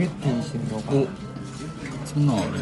ゲッティにしてみようかお。そんなんある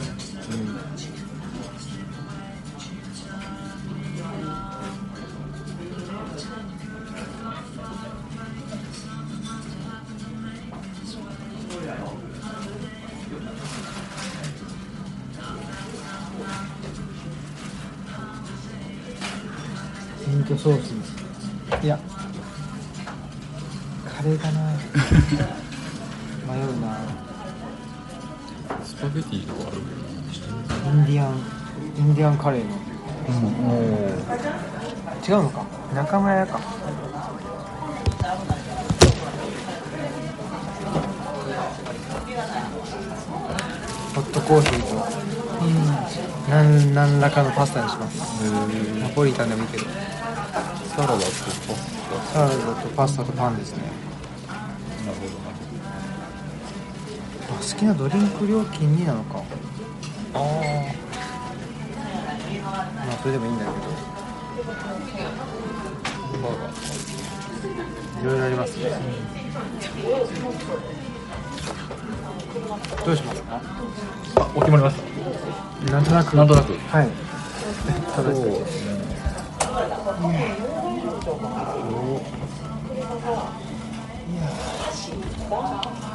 えナポリタンでもいいけど。サラダとパスサラダとパスタとパンですね。タなるほあ好きなドリンク料金になのか。どなあまあそれでもいいんだけあバーガーどいろいろありますね。どうしますか？あお決まりました。なんとなく。なんとなく。はいそう。一ですね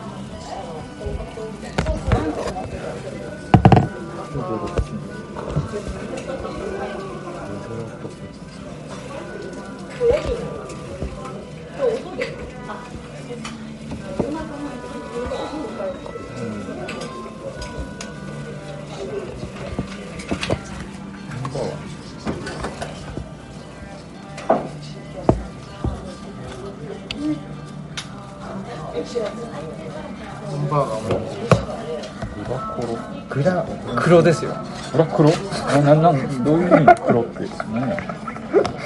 黒ですよ。グラ黒？あななんどういう意味？黒ってね。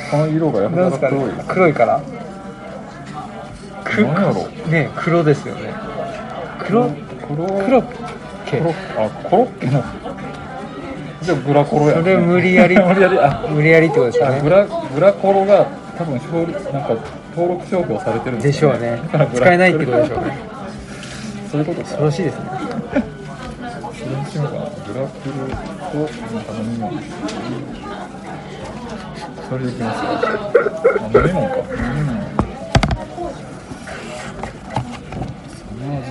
この色がやなんですかっぱ黒いね。黒いから？く何やろ？ね黒ですよね。黒黒黒系コロあコロッケの。じゃあグラコロや、それ無理やり。無理やり。あ無理やりってことですかね？あグラグラコロが多分商なんか登録商標されてるんでしょうね。使えないってことでしょうね。そういうことか。恐ろしいですねそれにしようか。なグラクルとなんか。飲み物それでいきますよあ飲み物か。飲み物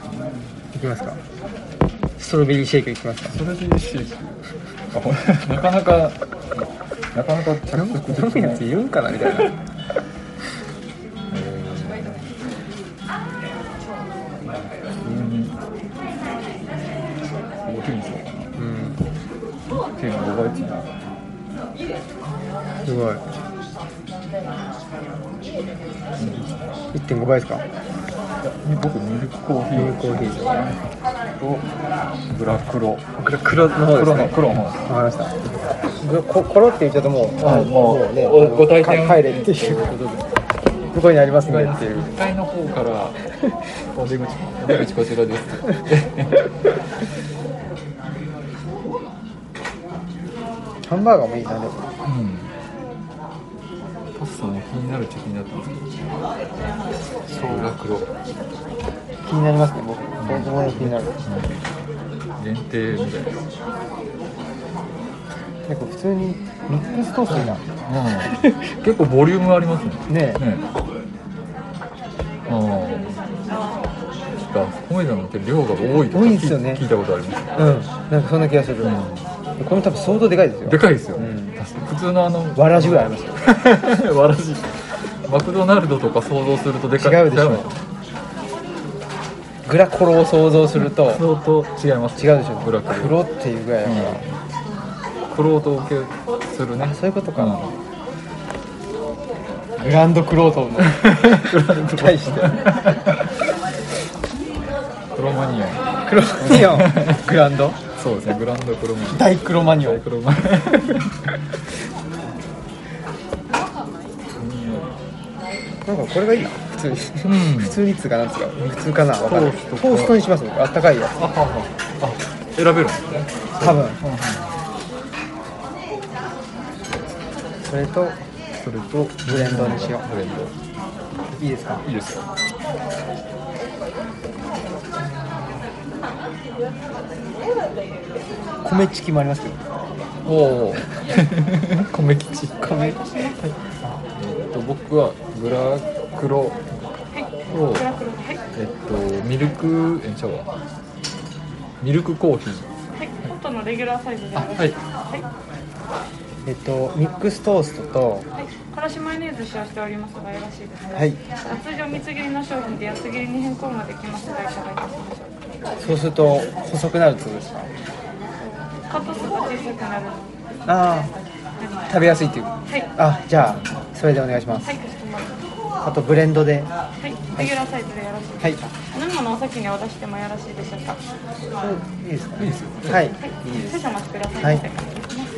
その味いきますか。ストロベリーシェイクいきますか。それでシェイクあほなか。なか。なか。なか。着飲色むやついるんか。なみたいなすごい。1.5倍ですか？僕ミルクコーヒー。ミルクコーヒー。とブラクロ。黒黒の方です黒のね黒の方わかりました。ぐこコロって言っちゃうともうあもうねおご退店か帰れっていうことで。ここにありますねっていう。1階の方からお出口お出口こちらですハンバーガーもいいなでもうんパスタも気になるっちゃ気になったんです気になりますね僕。僕も気になる。限定みたいな。結構普通にミックストーストな。うん。結構ボリュームありますね。ねえ。ねああ米田のって量が多いとか多いんですよね。聞いたことあります。うん。なんかそんな気がする、これ多分相当でかいですよ。でかいですよ、うん確かに普通のあのわらじぐらいありますよ。わらじ。マクドナルドとか想像するとでかい。違うでしょ。グラコロを想像すると相当違います。違うでしょ。ブラクロ。黒っていうぐらいだから、クロート受けするね。そういうことか。な、うん。グランドクロートンの。対して。クロマニオンクロマニオングランド？そうですねグランドクロマニオン大クロマニオンクロマニなんかこれがいいな。普通に、うん。普通にっつうかなんつうか。普通かな。わかんない。トーストかトーストにします僕。あったかいやつ。あははあ。選べるんですね多分。それとそれとブレンドにしよブレンド。ういいですか？いいですよ米チキもありますけど。おお米吉。米えっと僕はグラクロ。とえっとミルクえちゃうわミルクコーヒー。はい。ホットのレギュラーサイズで。はい。はい。えっとミックストーストとはい、からしマヨネーズ使用しておりますがよろしいですか？はい。通常密切りの商品で安切りに変更ができますがいかがいたしましょうそうすると細くなるってことですか？か。カット数が小さくなる。ああ。食べやすいっていう。はい、あじゃあそれでお願いします。はい、かしこまりました。あとブレンドで。はい、レギュラーサイズでよろしいですか？はい。生のお先にお出してもよろしいでしょうか？いいですか？いいですよ。はい。はい、少々お待ちください。はい。お願いします。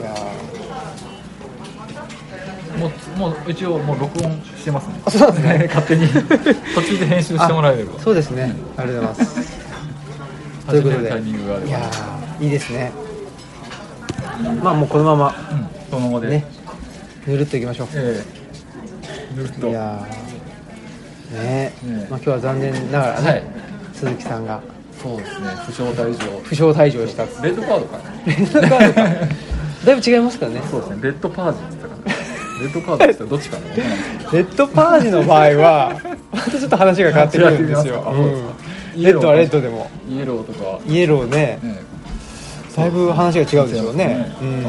いやもうもう一応もう録音してますね。あそうなんですね。勝手に。途中で編集してもらえれば。ーそうですね。ありがとうございます。ということで。タイミングがあれば。いやーいいですね。まあもうこのまま。うんそのままで。ね。ぬるっといきましょう。ええ。ぬるっと。いやー。ね。ね。まあ今日は残念ながらね、はい。鈴木さんが。そうですね。負傷退場。負傷退場した。レッドカードかな。レッドカードか。だいぶ違いますからね。そうですね。レッドパージって言ったかなレッドカードってどっちかな レッドパージの場合はまたちょっと話が変わってくるんですよ、レッドはレッドでも。イエローとか。イエローね。ね。だいぶ話が違うでしょうねううんん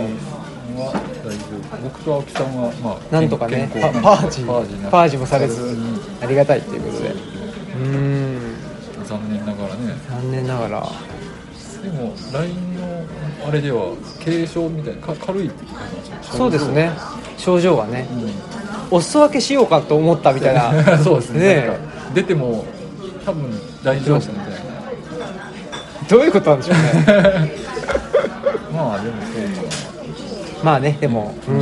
は大丈夫僕と青木さんはまあなんとかねパパージパージもされずにありがたいということで。うーん。残念ながらね。残念ながら。でも LINE のあれでは軽症みたいなか軽いって聞きましたそうですね症状はねうお裾分けしようかと思ったみたいな。ん そうですね。ね出ても多分大丈夫みたいどういうことなんでしょうね。な まあでもそう。かまあねでもうん。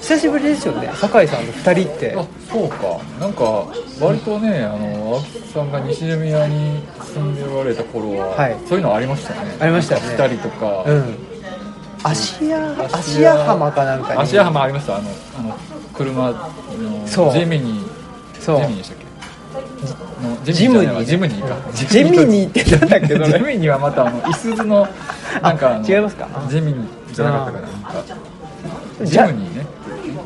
久しぶりですよね酒井さんの2人って。あそうか。なんか割とねあの青木さんが西宮に住んでおられた頃は、はい。そういうのありましたね。ありましたよね。2人とか、うん芦屋芦屋浜かなんかに。芦屋浜ありましたあのあの車のそう。ジェミニジェミニでしたっけ？のジムニーねジムニー。か。ジェミニーってなんだっけどジェミニーはまたあのいすゝのなんか 違いますか？ジェミニーじゃなかったかな。なんかジムニーね。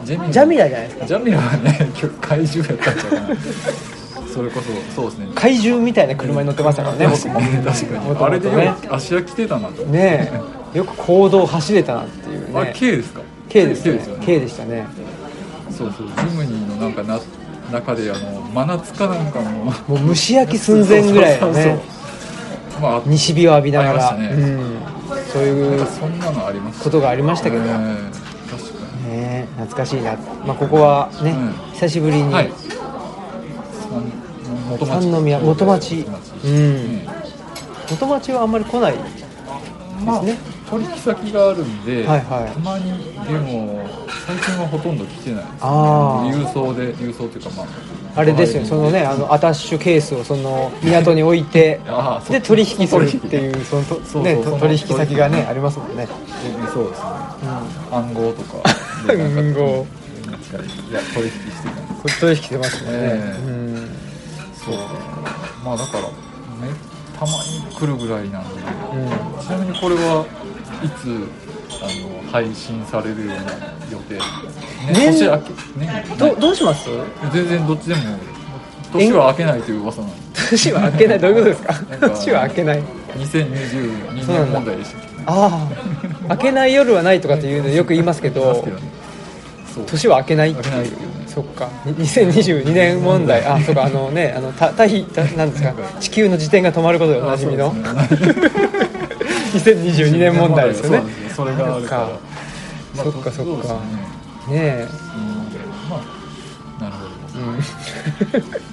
ジャミラじゃないですか？ジャミラはね今日怪獣やったんちゃなそれこそそうですね。怪獣みたいな車に乗ってましたからね僕も。確かに。あれでよく足焼きてたなと。ねえよく行動走れたなっていうね。K ですか？K です K ね。K でしたね。そうそう。ジムニーのなんかな中であの真夏かなんかの。もう蒸し焼き寸前ぐらいのね。まあ西日を浴びながら、ね。うん、そういうそんなのありますことがありましたけど、えねー確かえ懐かしいな、まあ、ここはね、うん。久しぶりに、にはい。元町。三宮元町。元町。うん。元町はあんまり来ないでまあすね、取引先があるんで、はいはい。たまにでも最近はほとんど来てないです。あー。郵送で郵送っていうかまああれですよ。ねそのねあのアタッシュケースをその港に置いてで取引するっていうそのとそうね取引先がねありますもんね、でそうですね。う暗号とか。暗号。いや取引してたんです。ん、取引してますね、ええ。うん。そう。まあだからねたまに来るぐらいなんで、うん。ちなみにこれはいつあの配信されるような予定、ね、年年明けねどどうします？全然どっちでも年は明けないという噂なんで年は明けない？どういうことですか？年は明けない。2022年問題でしたああ。明けない夜はないとかっていうのよく言いますけど年は明けないっていいうそっか。2022年問題。あそうか。あのねあのた対たなんですか？地球の自転が止まることでおなじみの2022年問題ですよね。それがあるから。そっか。そっかね。ねえ。なるほど。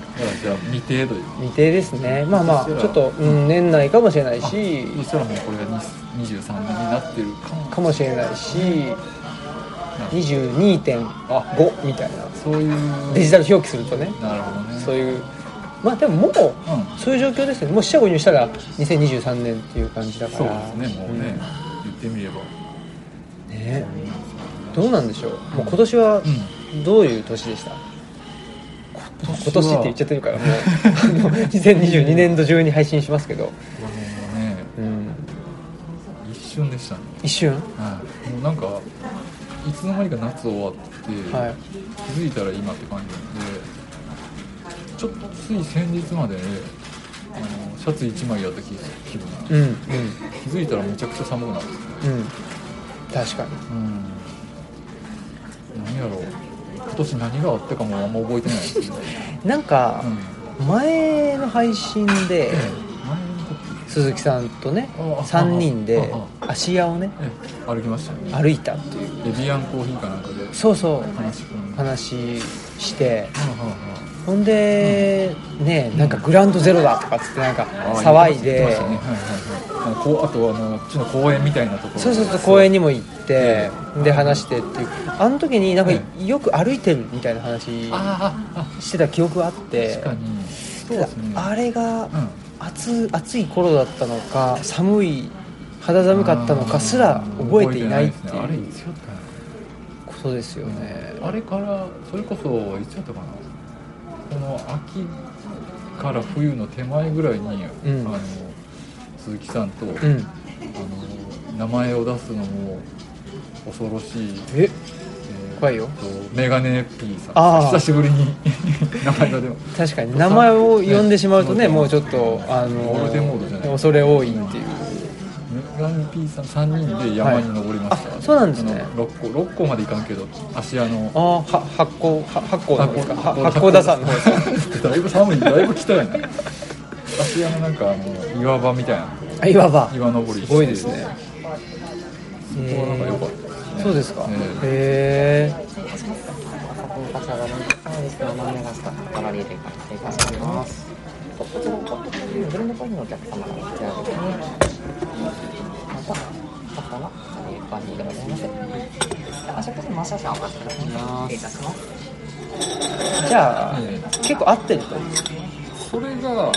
じゃあ未定という。未定ですね。まあまあちょっと、うん、年内かもしれないし。そしたらもうこれが23年になってるかも。かもしれないしあ22.5みたいな。そういう。デジタル表記するとね。なるほどね。そういうまあでももううん。そういう状況ですよね。もう四捨五入したら2023年っていう感じだから。そうですねもうね、言ってみれば。うんねどうなんでしょう。もう今年はうん。どういう年でした、今今年って言っちゃってるからもう。あの2022年度中に配信しますけど、ねうん、一瞬でしたね。一瞬？はい。もうなんかいつの間にか夏終わって、はい。気づいたら今って感じなんでちょっとつい先日まであのシャツ1枚やった気気分なんでうんうん。気づいたらめちゃくちゃ寒くなってうん。確かに。うん。何やろう。今年何があったかもあんま覚えてないですね。なんかうん。前の配信で何の時。鈴木さんとねああ3人であ芦屋をねえ歩きましたよね。歩いたっていう。エビアンコーヒーかなんかでそうそう。話うん話してはあはほんでねなんかグランドゼロだとかっつってなんか騒いで。ね。はいはいこうあとあのこっちの公園みたいなところ。そうそうそう公園にも行ってで話してっていう。あの時になんかよく歩いてるみたいな話してた記憶があって。確かに。そうですね。あれがうん。暑暑い頃だったのか寒い肌寒かったのかすら覚えていないっていうことですよね。なあれからそれこそいつやったかなこの秋から冬の手前ぐらいに、うん。あの鈴木さんと、うん。あの名前を出すのも恐ろしい、え？えー怖いよ。とメガネ P さん。久しぶりに 名前が出ま確かに。名前を呼んでしまうとねねもうちょっとあの恐れ多いっていうメガネ P さん3人で山に登りました、はいあそうなんですね。あの六甲六甲まで行かんけど芦屋の。ああは発酵は発酵の方ですか？は八八甲田山の方ですか？だいぶ寒いだいぶ北やね芦屋のなんかあの岩場みたいなあ岩場。岩登りすごいですね。そこはなんか良かったですね。そうですか？ねへえお客様がこちらですね。また、ここの、えー、番組でございます。あ、食事も少々お待ちください。じゃあええ結構合ってるとそれが、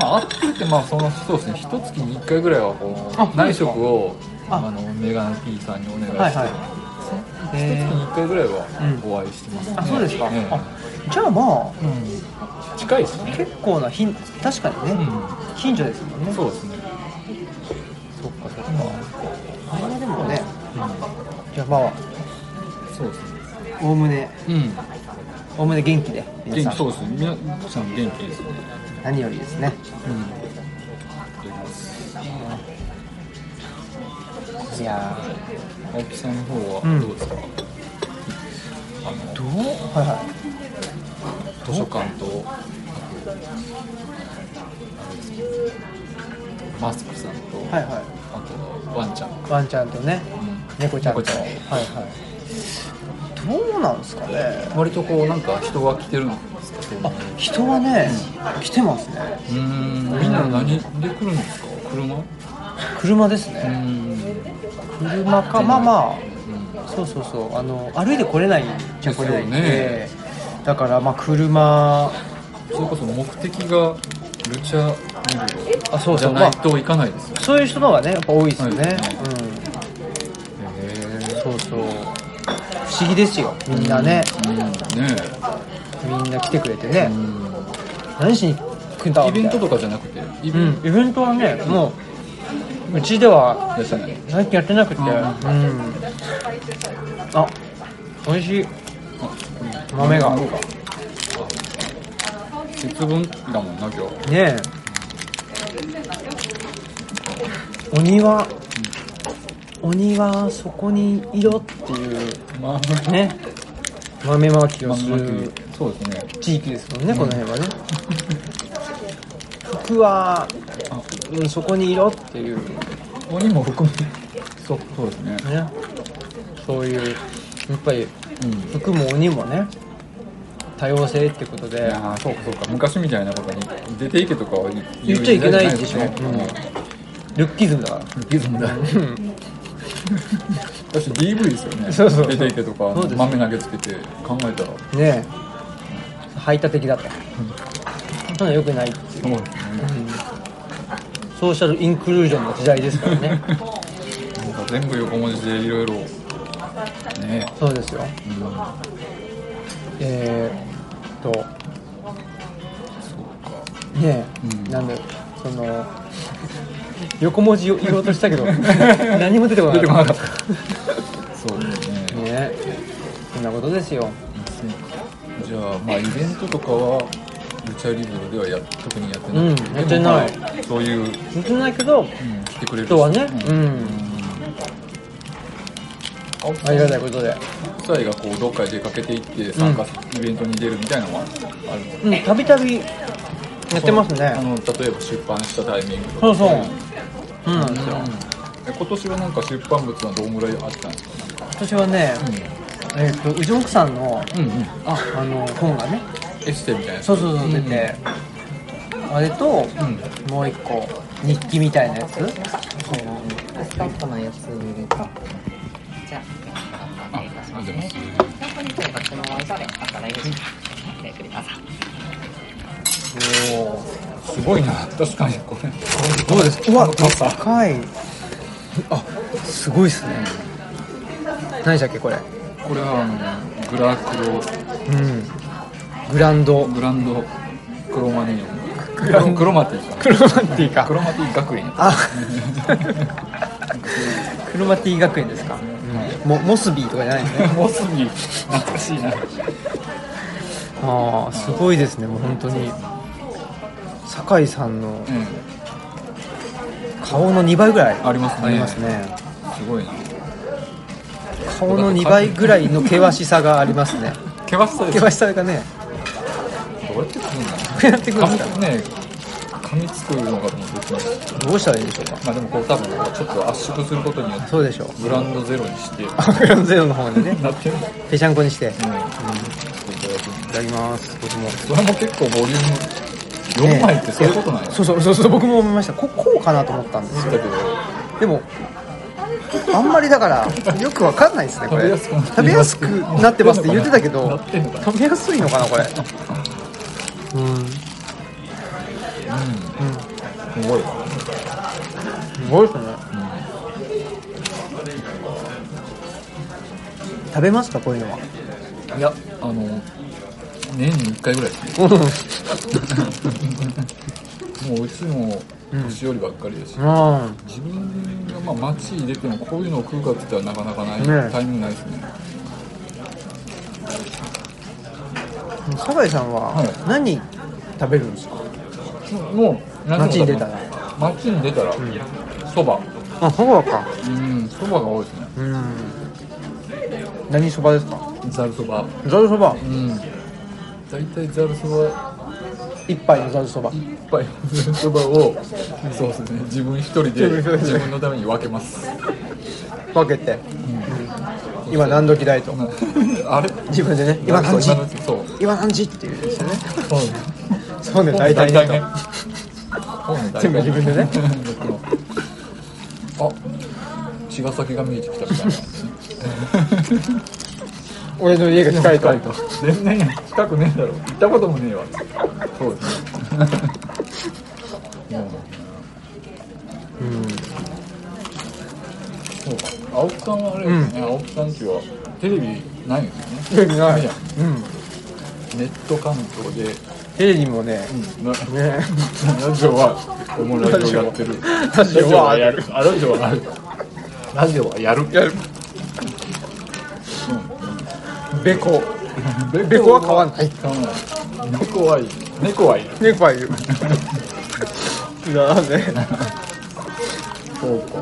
まあ、合ってるってまあそのそうですね一月に1回ぐらいはこあう内職をああのメガネ P さんにお願いして、はいはい一月に1回ぐらいはうんお会いしてますね、あそうですか、ええ。あじゃあまあうん。近いですね。結構な頻確かにね、う近所ですもんね。んそうですねうじゃあまあんそうですね。おおむね。うん。おおむね元気で。皆さん。元気そうですね。皆さん元気ですね。何よりですね。うん。いや青木さんの方はうんどうですか、あのーどうはいはい。図書館とマスクさんと、はいはあとワンちゃん、いワンちゃんとね。猫ちゃん。と猫ちゃんはいはい。どうなんですかね。割とこうなんか人が来てるんですかあ人はね来てますね。うーん。みんな何で来るんですか？車？う車ですね、車か。まあまあ。うん。そうそうそう。あの歩いて来れないじゃ来れないんで、ですだからまあ車。それこそ目的がルチャリブロ。あそうそう。じゃないと行かないですよね、そういう人の方がねやっぱ多いですよね、はい。うんそうそう。不思議ですよ。みんなね、うん。ねみんな来てくれてえね、何しに来るんだ？イベントみとかじゃなくて？イたいなうん。イベントはねもううちではやってない。最近やってなくて。うん。ああ美味しい。豆が。節分だもんな今日。ねえ。お庭お庭そこにいろっていうまあね。豆まきをすまあるそうですね。地域ですもんね、この辺はね。服は、うん、そこにいろっていう。ね鬼も含めそう。そうですね。そういうやっぱりうん。服も鬼もね多様性ってこといでやーそうかそうか。昔みたいなことに出ていけとかは言っちゃいけないでしょ。言う時代じゃないルッキズムだから。ですねうんリズムだ私 DV ですよね。そうそうそう。出ていけとかそうです豆投げつけて考えたら。ねえ。排他的だとそんなの良くないっていう。そうですね。ソーシャルインクルージョンの時代ですからね。なんか全部横文字でいろいろ。ねそうですよ。うん。えーっと。ねうん。なんだよその横文字を言おうとしたけど 何も出てこなかった。そうですね。ね。そんなことですよ。じゃあまあイベントとかはルチャリブロではや特にやってない、うんやってない。まあそういう、うん、言ってないけど来てくれる人。はねううん。んありがたいことで。夫妻がこうどっかへ出かけていって参加、イベントに出るみたいなのはあるたびたびやってますね。あの例えば出版したタイミングとか。そうそうそうなんですよ。え今年はなんか出版物はどんぐらいあったんですか？なんか今年はね、えっ、とうちの奥さんのうんうん。ああの本がねエッセイみたいなそうそうそう出て、あれと、うん。もう一個日記みたいなやつ？そうスタッフのやつとじゃああお願いいたしますありがとうございます。ねこっちのワイザで赤ライブしごください。おすごいな。確かに。これどうですうわで高い。あすごいっすね。何でしたっけこれ？これはあのグラクロ。うん。グランド。グランド。クロマニオン。クロクロマティか。クロマティか。クロマティ学園。あ。クロマティ学園ですか、もモスビーとかじゃないんですね。モスビー。懐かしいな。ああすごいですねもう本当に酒井さんのうん。顔の2倍ぐらいありますね。ありますね。すごいな。顔の2倍ぐらいの険しさがありますね。険しさです険しさがね。どうやって作るんだろどうやってくるんですか噛みつくのかと思ってどうしたらいいでしょうか？まあでもこう多分ちょっと圧縮することによってそうでしょう。ブランドゼロにして。グランドゼロの方にね。なってるぺしゃんこにして。いうん。ちょっといただくただきます。僕も。それも結構ボリューム4枚ってそういうことなんや。そうそうそうそう僕も思いました。ここうかなと思ったんですけど。でもあんまりだからよくわかんないですねこれ。食べやすくなってますって言ってたけなど食べやすいのかなこれ。うん。うん。すごい。すごいですね。食べますかこういうのは。いやあの年に1回ぐらいもううちも年寄りばっかりだし、あ自分がまあ街に出てもこういうのを食うかって言ったらなかなかない、ねタイミングないですね。あ酒井さんははい。何食べるんですか？もう街に出たら。街に出たらそば。あそばか。うんそばが多いですね。うん。何そばですか？ざるそば。ざるそば。うん大体ざるそば。一杯のざるそば。一杯ざるそばをそうですね。自分一人で自分のために分けます。分けて、今何時だいと。あれ？自分でね今何時？今何時？っていうんですよね。そう。そうね大体ね。全部自分でね。あ茅ヶ崎が見えてきたみたいな俺の家が近いと。全然近くねえだろ。行ったこともねえわ。そうですね。もううん。そうか。青木さんはあれですね、青木さんちはテレビないんですよね。テレビない。やうん。ネット関東で、テレビもね。なね。ラジオはおもラジオやってる。ラジオはやる。あラジオはある。ラジオはやる。やるベコベベコは買わない。猫はいい。猫はいる。猫はいる。なんでそうか。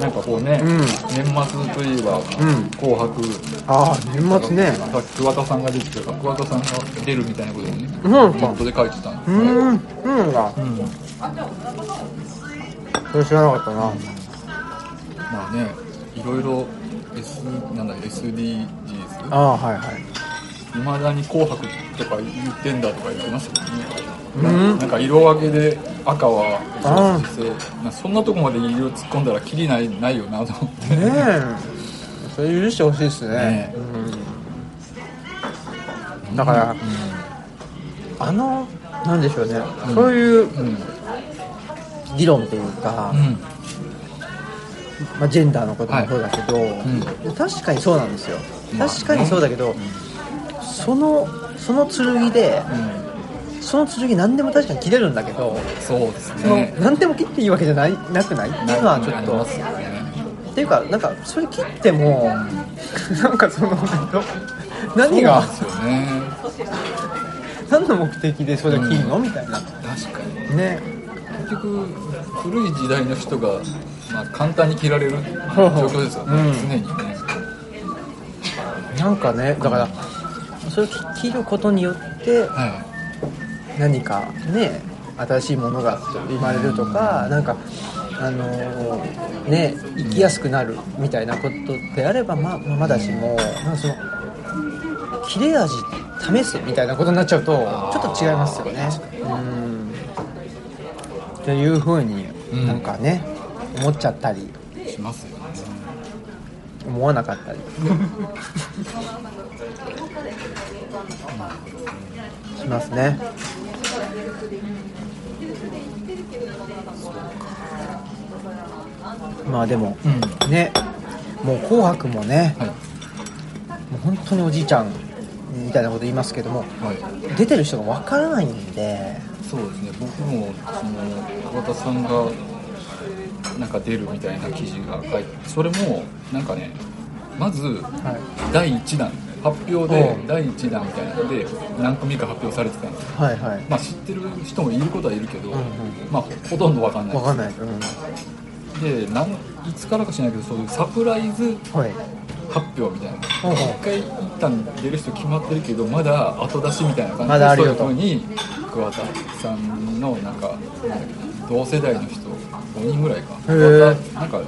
なんかこうね、うん。年末といえば、ん。紅白。ああ年末ね。さっき桑田さんが出てたから桑田さんが出るみたいなことをね、うん。ネットで書いてたんです。うーんうんだ。うん。それ知らなかったな。まあねいろいろ S なんだ SDGs ああはいはい。いまだに紅白とか言ってんだとか言ってましたけどね、うん？なんか色分けで赤はあー。消費性なそんなとこまで色突っ込んだらキリないないよなと思って。ねえ。それ許してほしいですね。ねうん。だから、あのなんでしょうね、そういううん。議論っていうか、うんまあ、ジェンダーのこともそうだけど、ん。確かにそうなんですよ。まあ確かにそうだけど、そのその剣でその剣何でも確かに切れるんだけどそうですね。何でも切っていいわけじゃないなくない？っていうのはちょっと。ね。っていうかなんかそれ切ってもなんかそのど 何が？そうなんですよね。何の目的でそれ切るの？みたいな。確かに。ね。結局古い時代の人が、まあ、簡単に切られる状況ですよね、うん。常に。ねなんかねだからそれを切ることによっては何かね新しいものが生まれるとかなんかあのーね生きやすくなるみたいなことであればままあまだしもなんかその切れ味試せみたいなことになっちゃうとちょっと違いますよね。うん。っていうふうにうん。なんかね、思っちゃったり。いしますよね。思わなかったり。しますね。まあでもうん。ね。もう「紅白」もねはい。もう本当におじいちゃんみたいなこと言いますけどもはい。出てる人がわからないんで。そうですね。僕もその桑田さんがなんか出るみたいな記事が書いてそれもなんかねまずは第1弾発表でう。ん第1弾みたいなので何組か発表されてたんですよ。いはいはい。まあ知ってる人もいることはいるけど、うんうん。まあほほとんどわかんないわかんない。うんでなんいつからか知らないけどそういうサプライズはい。発表みたいな。うんう。ん一回一旦出る人決まってるけどまだ後出しみたいな感じでまそういうふうに桑田さんのなんかなんだっけ同世代の人5人ぐらいか。なんか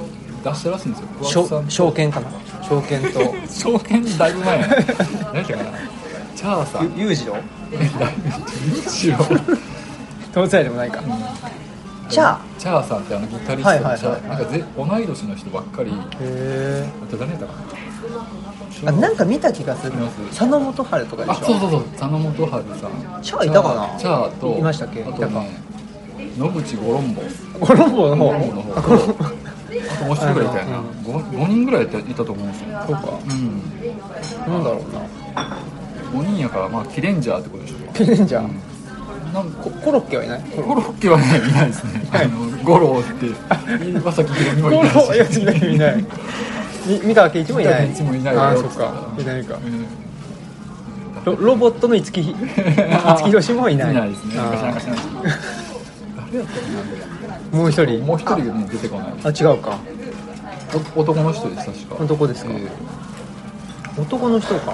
出したらしいんですよ。し桑田さんと。ょ証券かな？証券と。証券だいぶ前。や何やったかな。チャーさん。ゆ裕次郎？だいぶ。後ろ同世代でもないか。じゃあ。チャーさんってあのギタリストはいはいはい。のチャーなんかぜ同い年の人ばっかり。へあと誰やったかえあなんか見た気がする。佐野元春とかでなあしょ。そうそうそう。佐野元春さん。チャーいたかな？チャーといましたっけ？あとね野口五郎坊。五郎坊の方？あコロンボとあともう一人ぐらいいたよな。あの 5, 人ぐらいいたいたと思うんですよ。そうか。うん。なんだろうな。5人やからまあキレンジャーってことでしょ。ケレンジャー。うん。なんココロッケはいない？ココロッケはねいないですね、あの五郎って。岩崎宏美もいないしロいない。いないみ三河圭一もいない。一もいないよ。ああそっか。いないか。うん。ロロボットの五木ひ 五木ひろしもいない。いないですね。あ昔なんか知らない もう一人？なもう一人がね出てこない。あ違うか。お男の人です確か。男ですか？え男の人か。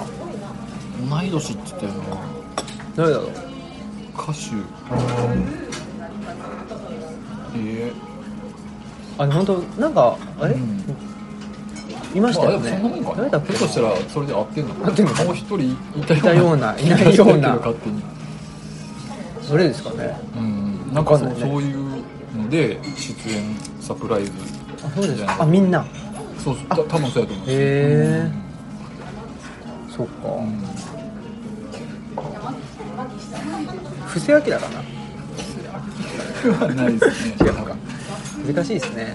ー同い年って言ってるのは。誰だろう？歌手。えあでも本当なんかあれ、うん。いましたよね。もそんなもんか。誰だっけ？としたらそれで合ってんの合ってんのかもう一人いたような。いないような。勝手にどれですかね。うんなんかそう,、そういうので出演サプライズあそうですかみたいなあみんな。そうそう。た多分そうやと思う。んですよへえそっか、うん布施明かな？うんはないですね違うのか。難しいですね。だ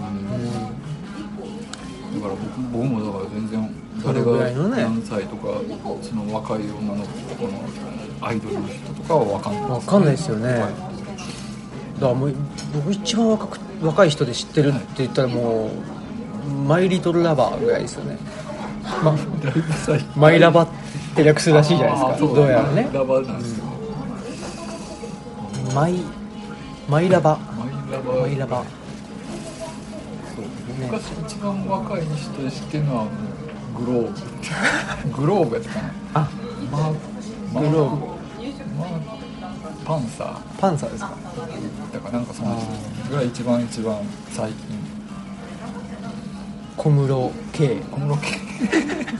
から僕僕もだから全然それぐらいのね。何歳とかその若い女の子のアイドルの人とかは分かんない。うん分かんないですよね。だからもう僕一番若く若い人で知ってるって言ったらもうマイリトルラバーぐらいですよね、ま、マイラバって略するらしいじゃないですか。どうやらね。ラバーなんですけど、マイマイラバマイラバー。マイラバそう昔一番若い人で知ってるのはグロー。ブグローブやったかな。あまあグローブ。まあパンサー。パンサーですか？だからなんかその人が一番一番最近。小室圭。小室圭。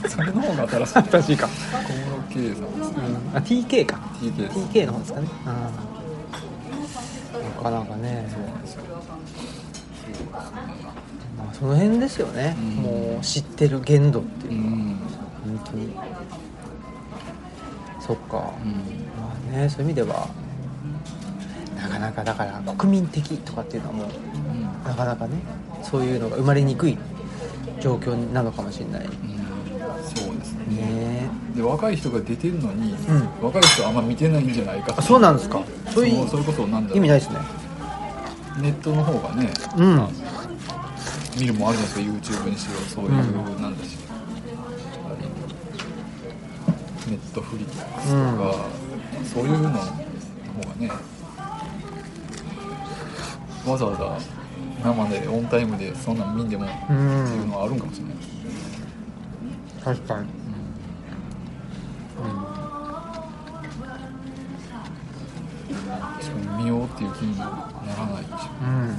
それの方が新しい。新しいか、小室圭さんですね。うん、あ TK か。TK TK の方ですかね。うん。なかなかね。そうなんですよ。まあ、その辺ですよね、うん。もう知ってる限度ってういうのは、ん。本当に。そっか、うん。まあねそういう意味ではなかなかだから国民的とかっていうのはもううん。なかなかねそういうのが生まれにくい状況なのかもしれない。ねうん。そうですね。えで若い人が出てるのに、ん。若い人はあんま見てないんじゃないかあそうなんですか？そういうそれこそなんだろう。意味ないですね。ネットの方がね、うん。まあ見るもんあるじゃないですか YouTube にしろそういう、うんなんだし。ネットフリックスとか、そういうのの方がねわざわざ。生でオンタイムでそんなん見んでもってういうんのはあるんかもしれない、確かに。確かに見ようっていう気にならないし。うん。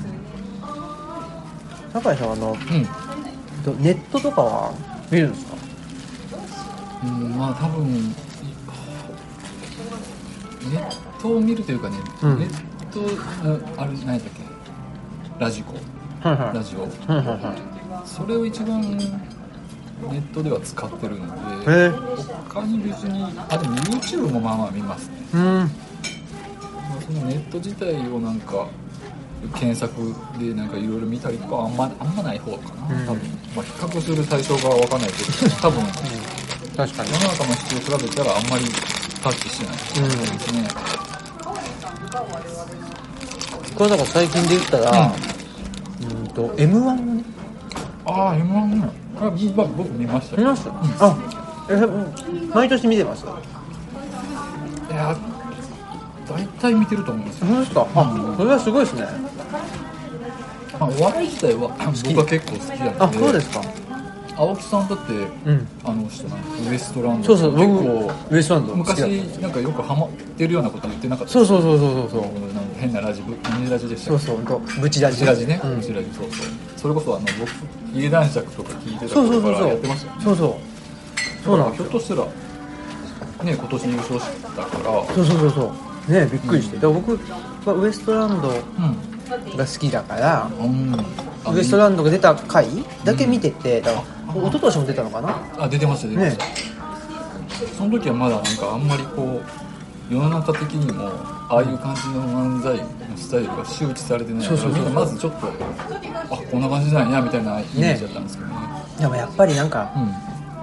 酒井さんあのうん。とネットとかは見るんですか？うん、まあ多分ネットを見るというかね、うん。ネットああれ何やったっけ？ラジコ。はいはラジオ。はいはいはそれを一番ネットでは使ってるのいでへえ。他に別にあでも YouTube もまあまあ見ますね、うん。まあ、そのネット自体をなんか検索でなんかいろいろ見たりとかはあんまあんまない方かな、うん。多分、まあ、比較する対象が分かんないけど多分。確かに。世の中の人と比べたらあんまりタッチしてない。ですね、これだから最近で言ったらうん。と m 1のね。ああ m 1ねあ僕僕見ました。よ見ました？あえ毎年見てます？いや大体見てると思うんですよ、本当ですか？あそれはすごいですね。まあ、お笑い自体は僕は結構好きなあのでそうですか青木さんだってうん。あの人なんかウエストランド。そうそう僕結構ウエストランド。昔なんかよくハマってるようなこと言ってなかった？そうそうそうそうそう。そ変なラジブミニラジでしたそうそうほんとブチラジ。ブチラジね、うん。ブチラジそうそう。それこそあの僕家男爵とか聞いてたそうそう頃からそう。そうやってましたよね。そうそう。そうなんひょっとしたらね今年優勝したから。そうそうそうそう。ねびっくりして、だから僕はウエストランドうんが好きだからうん。あウエストランドが出た回？だけ見ててだから一昨年も出たのかな？あ出てました出てましね。た、その時はまだなんかあんまりこう世の中的にもああいう感じの漫才のスタイルが周知されてないからみんなまずちょっとあこんな感じなんやみたいなイメージだったんですけどね。でもやっぱりなんかうん。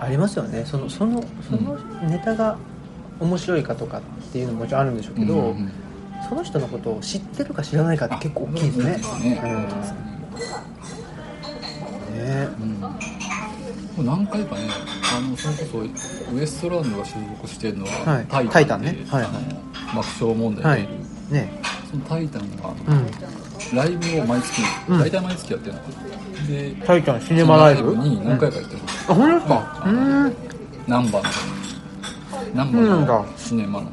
ありますよね。そのそのそのネタが面白いかとかっていうのももちろんあるんでしょうけど、うんうんその人のことを知ってるか知らないかって結構大きいですね。ねうんね。うん。もう何回かねあのそれこそウエストランドが所属してるのは、はい。タイタンでタンね。はい爆笑問題はい。がいる、ね。そのタイタンがうん。ライブを毎月、うん。大体毎月やってるの。かなでタイタンシネマライブ？に何回か行ってる、あ本当ですか？ううん。ナンバーのナンバーのだ。シネマの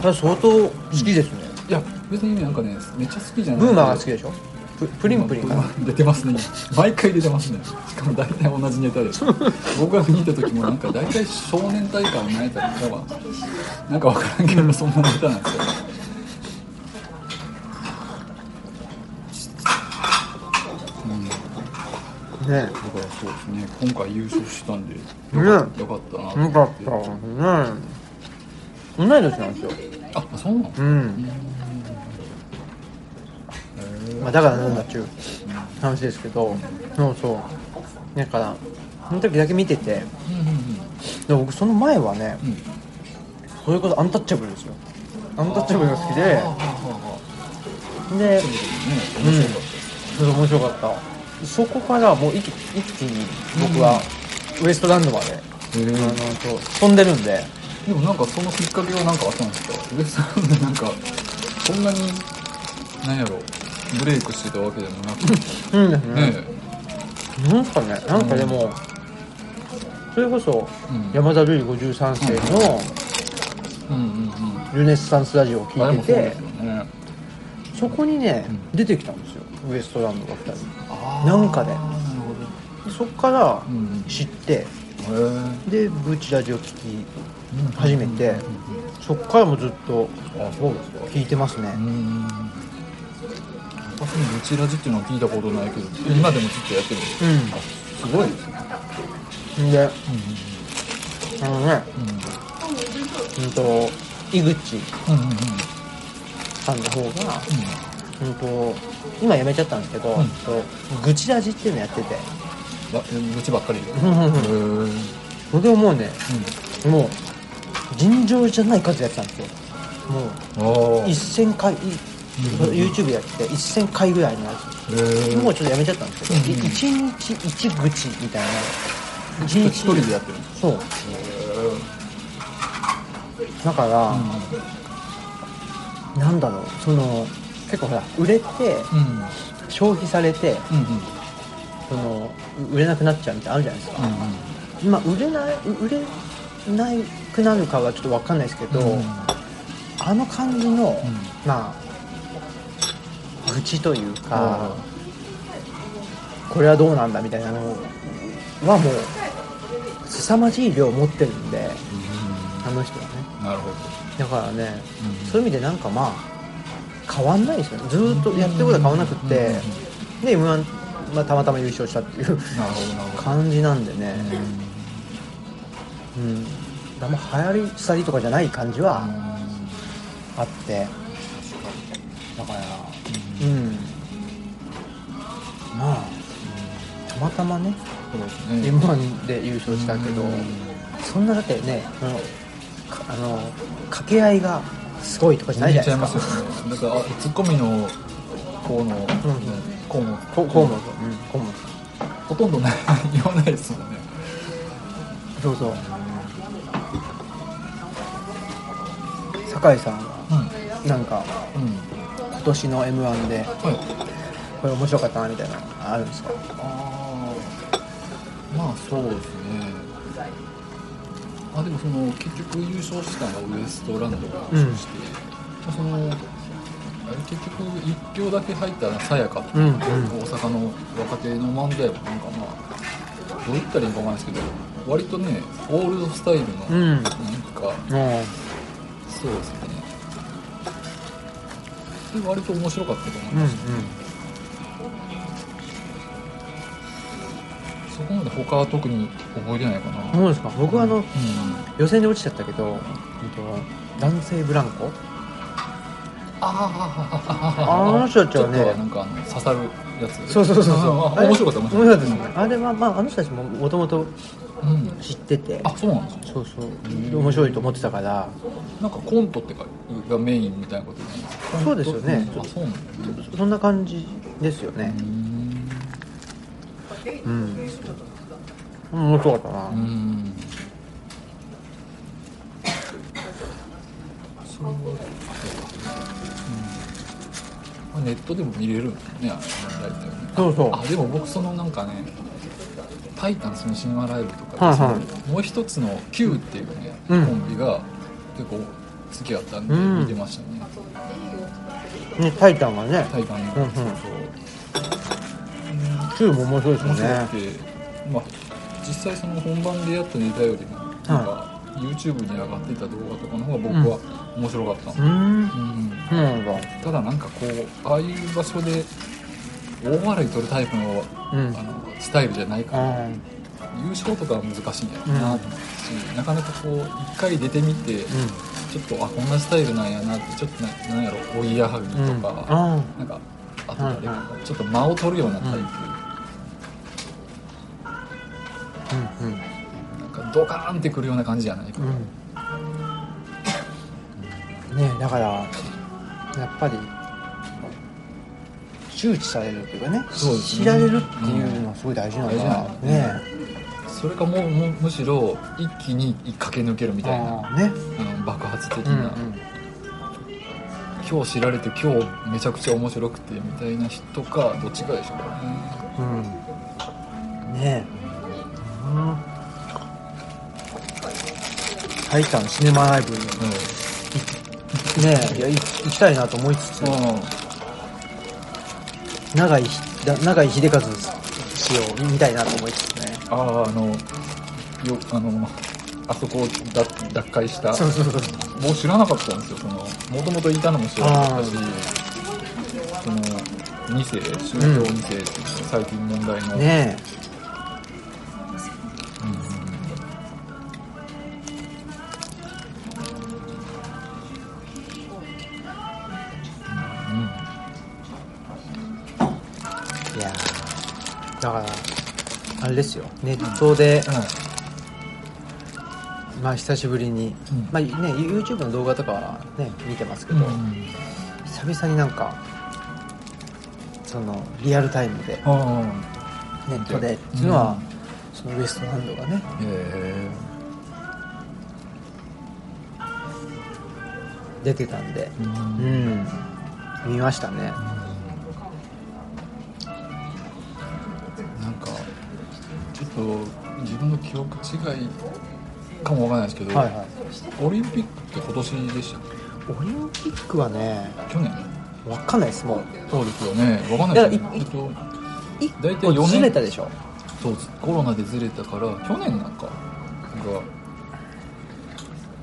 相当好きですね、いや別にねなんかねめっちゃ好きじゃない。ブーマーが好きでしょ？ププリンプリン出てますね。毎回出てますね。しかも大体同じネタで。僕が見た時もなんか大体少年大会の何やったかはなんか分からんけどそんなネタなんですよ。ね。だからそうですね。今回優勝したんでよねかった,、よかったなとよかったね同い年なんですよ。あそうなのうん、まあ、だからなんだっちゅう話ですけどそうそう。だからその時だけ見てて。でも僕その前はねうん。それこそアンタッチャブルですよ。アンタッチャブルが好きで。でそうですね面白かったそれ面白かった。そこからもう一気に僕はウエストランドまで、あの飛んでるんででもなんかそのきっかけはなんかあったんですか？ウエストランドでなんかそんなになんやろブレイクしてたわけでもなく うんですね。ねなんすかね？なんかでも、それこそうん。山田るい53世のうんうんうんルネッサンスラジオをあ聞いててね。そこにね、うん。出てきたんですよ。ウエストランドが2人。あなんかで。そっから知ってでブチラジオ聞き始めて。そっからもずっと。あそうですか。聞いてますね。うん私もブチラジっていうのは聞いたことないけど今でもずっとやってるんですうすごいですね。んであのね。うんうんと井口うんうんうん。さんの方がうん。と今やめちゃったんですけど、うん。と愚痴ラジっていうのやってて。ば愚痴ばっかり。でへうんうんうん。ー。僕はもうねもう尋常じゃない数やってたんですよ。もうああ1000回 YouTube やってて1000回ぐらいのやつ。へもうちょっとやめちゃったんですけど、うんうん。い一日一口みたいな。一一人でやってる。んですそう。だから、うなんだろう。その結構ほら売れてん。消費されてうんうん。そのう売れなくなっちゃうみたいなのあるじゃないですか、うんまあ売れないう売れなくなるかはちょっと分かんないですけど、うん。あの感じの、ん。まあ愚痴というか、これはどうなんだみたいなのはもう凄まじい量持ってるんであの人はね。なるほど。だからね、うん。そういう意味でなんかまあ変わんないですよね。ずーっとやってることは変わん。なくって、で m 1まあ、たまたま優勝したっていう感じなんでねうん、あんま流行り廃りとかじゃない感じはあって。だからうん。まあたまたまね。ね。m 1で優勝したけど。うん。そんなだってねあの掛け合いがすごいとかじゃないじゃないですか。見えちゃいますよね。だからあツッコミのこのこうもこうこうもうん。こうもほとんどね 言わないですもんね。そうそう酒井さんはうん。なんかうん。今年の m 1ではい。これ面白かったなみたいなのあるんですか？ああまあそうですね。あでもその結局優勝したのがウエストランドが優勝して、まあそのあれ結局1票だけ入ったらさやかっていう、うんうん。大阪の若手の漫才もなんかまあどう言ったらいいかわかんないですけど割とねオールドスタイルのうん。なんか、もそうですね。で割と面白かったと思いうんうん。ます、そこまで他は特に覚えてないかな、そうですか。僕はあのうん。予選で落ちちゃったけどうんと男性ブランコ。ああの人たちはね。ちょっとなんかあの刺さるやつ。そうそうそうそう。面白かった面白かった。ですね。あれはまああの人たちももともとうん知ってて。あそうなんですか？そうそう。で面白いと思ってたから。なんかコントってかがメインみたいなことなんですか？そうですよね。あそうなんだ。そんな感じですよね。うん。うん。面白かったな。うん。そう。ネットでも見れるんねあの大体ね。そうそう。あでも僕そのなんかね「タイタンスの神話ライブ」とかで、はいはい。そのもう一つの Q っていうね、うん。コンビが結構好きだったんでうん。見てましたね、ねタイタンがね。タイタンの、うんうん。そうチューも面白いですそう面白まあ実際その本番でやったネタよりもなんか YouTube に上がっていた動画とかの方が僕は面白かった。んですうーん。うん。そうなんだ。ただなんかこうああいう場所で大笑い取るタイプの,、うん。あのスタイルじゃないから、あ優勝とかは難しいんやろうなと思ったし、なかなかこう一回出てみて、ーちょっとあこんなスタイルなんやなってちょっとななんやろおぎやはぎとか、あなんかあと誰かちょっと間を取るようなタイプ、うん。うん。なんかドカーンってくるような感じじゃないかうん。ねだからやっぱり周知されるっていうかねね。知られるっていうのはすごい大事なんだ大事なんだね。それかもうもうむしろ一気に駆け抜けるみたいなね。あの爆発的うんうんな、今日知られて今日めちゃくちゃ面白くてみたいな人かどっちかでしょうかね。うん。ねえ。うん。タイタンシネマライブねえいやい行きたいなと思いつつ。うん永井ひだ永井秀和氏を見たいなと思いつつね。あああのよあのあそこを脱脱会した。そうそうそう僕知らなかったんですよ。そのもともといたのも知らなかったしその2世宗教2世っていう最近問題の、ねえあれですよ。ネットで、まあ久しぶりに、うん。まあね YouTube の動画とかはね見てますけど、久々になんかそのリアルタイムであネットでっていうのは、そのウエストランドがね。出てたんで。えうん。見ましたねちょっと自分の記憶違いかもわかんないですけど、はいはい。オリンピックって今年でしたっオリンピックはねけ去年？わかんないですもう。そうですよね。わかんないですよいやいえっと一大体四年ずれたでしょ？そうコロナでずれたから去年なんかが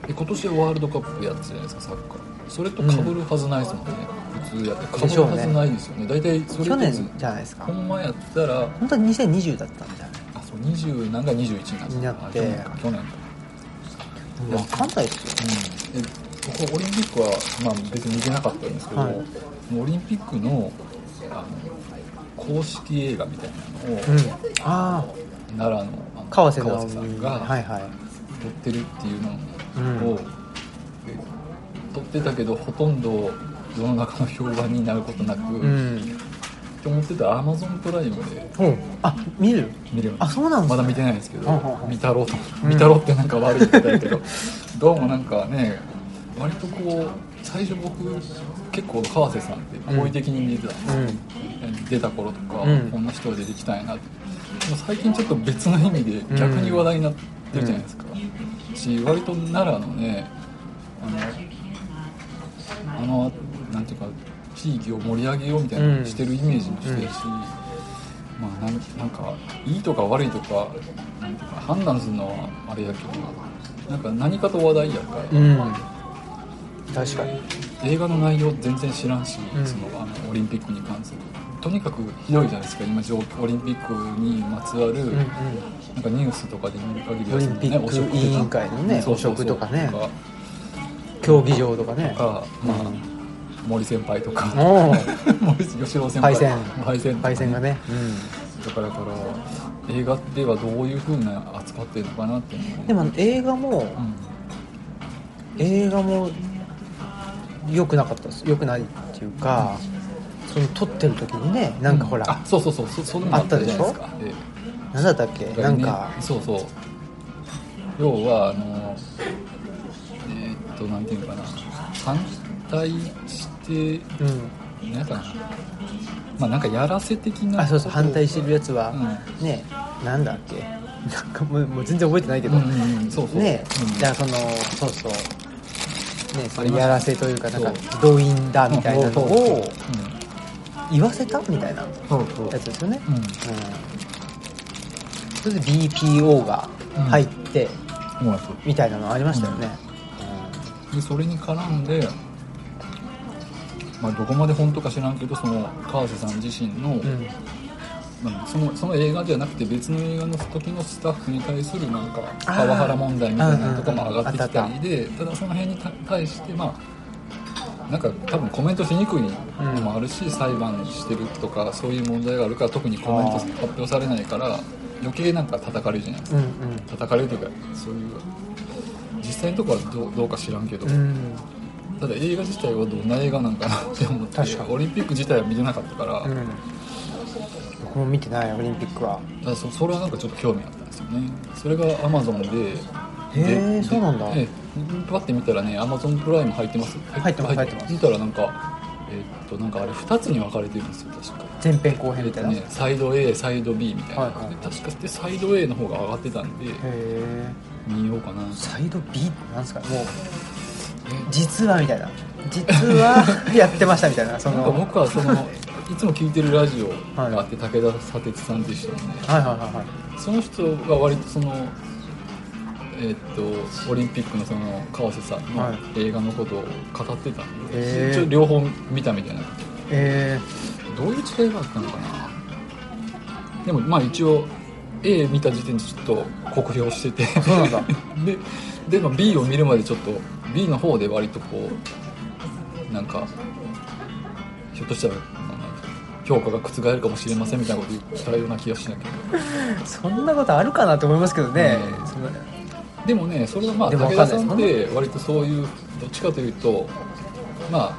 え今年ワールドカップやってたじゃないですかサッカー。それと被るはずないですもんね、普通やって。被でしょうね。るはずないですよね。大体それ去年じゃないですか。ほんまやったら本当は2020だったんだよねあそう20何が21なんですになって。あ去年か。去年かわかんないですよ。うん、え僕オリンピックは、まあ、別に見てなかったんですけど、はい。オリンピックのあの公式映画みたいなのを、うん。ああ奈良のあの川瀬直さん美がはいはい。撮ってるっていうのうん。を、え撮ってたけどほとんど世の中の評判になることなく、うんと思ってたらアマゾンプライムでほうあ見る？見れます。あそうなんですかまだ見てないんですけど、うんうんうん。見たろうとう。ん。見たろうってなんか悪い言い方やけど、どうもなんかね割とこう最初僕結構川瀬さんって好意的に見てたんですよ、うん。出た頃とか、うん。こんな人が出てきたんやなって。最近ちょっと別の意味で逆に話題になってるじゃないですか、し割と奈良のねあのあのなんていうか地域を盛り上げようみたいなうん。してるイメージもしてるし、まあなんなんかいいとか悪いとかなんていうか判断するのはあれやけどな。んか何かと話題やから、うん。確かに。映画の内容全然知らんし、うん。そのあのオリンピックに関する。とにかくひどいじゃないですか。今オリンピックにまつわる、うんうん。なんかニュースとかで見る限りはオリンピックそのね委員会のね汚職とかね。競技場とかね。とかまあ、森先輩とか。森吉郎先輩。敗戦敗戦がね。だからだから映画ではどういうふうな扱ってるのかなってでも映画もうん。映画も良くなかったです。良くないっていうかその撮ってる時にねなんかほらあそうそうそう。そそれもあったですか。ええ。何だったっけ？なんか。そうそう。要はあのえーっとなんていうのかな。反対してうん何やったかな。まあなんかやらせ的なあそうそう反対してるやつはうねなんだっけ？なんかもうもう全然覚えてないけど。うんうんうんそうそう。ねうん。じゃあそのそうそう。ねそありましたのやらせというかなんか動員だみたいなのを言わせたみたいなやつですよねう。んうん。それで BPO が入ってみたいなのありましたよねでそれに絡ん。で、まあ、どこまで本当か知らんけどその川瀬さん自身の,、うん。うんまあそのその映画じゃなくて別の映画の時のスタッフに対するなんかパワハラ問題みたいなのとかも上がってきたりでただその辺にた対してまあなんか多分コメントしにくいのもあるし、裁判してるとかそういう問題があるから特にコメント発表されないから余計なんか叩かれるじゃないですか、うん叩かれるというかそういう実際のところはどうどうか知らんけど、ただ映画自体はどんな映画なんかなって思って確かに。オリンピック自体は見てなかったから,、うん。僕も見てないオリンピックは。だからそそれはなんかちょっと興味あったんですよね。それがアマゾンで。へーでそうなんだ。ええパッて見たらねアマゾンプライム入ってます。入ってます入ってます。見たらなんかえっとなんかあれ2つに分かれてるんですよ確か。前編後編みたいな。へえっとね、サイド A サイド B みたいな、はいはい。で確かでサイド A の方が上がってたんでえ見ようかな。サイド B ってなんですか？もう実はみたいな。実はやってましたみたいな。そなんかのはい僕はその いつも聞いてるラジオがあって、武田砂鉄さんっていう人のねはいはいはい。その人が割とそのえーっとオリンピックのその川瀬さんのはい。映画のことを語ってたんで、へー。一応両方見たみたいな。えどういう違いがあったのかな。でもまあ一応 A 見た時点でちょっと酷評してて。でで、まあ、B を見るまでちょっと B の方で割とこうなんかひょっとしたら、評価が覆るかもしれませんみたいなこと言ったような気がしなきゃ。そんなことあるかなと思いますけどね、うんでもねそれはまあでも武田さんって割とそういうどっちかというとま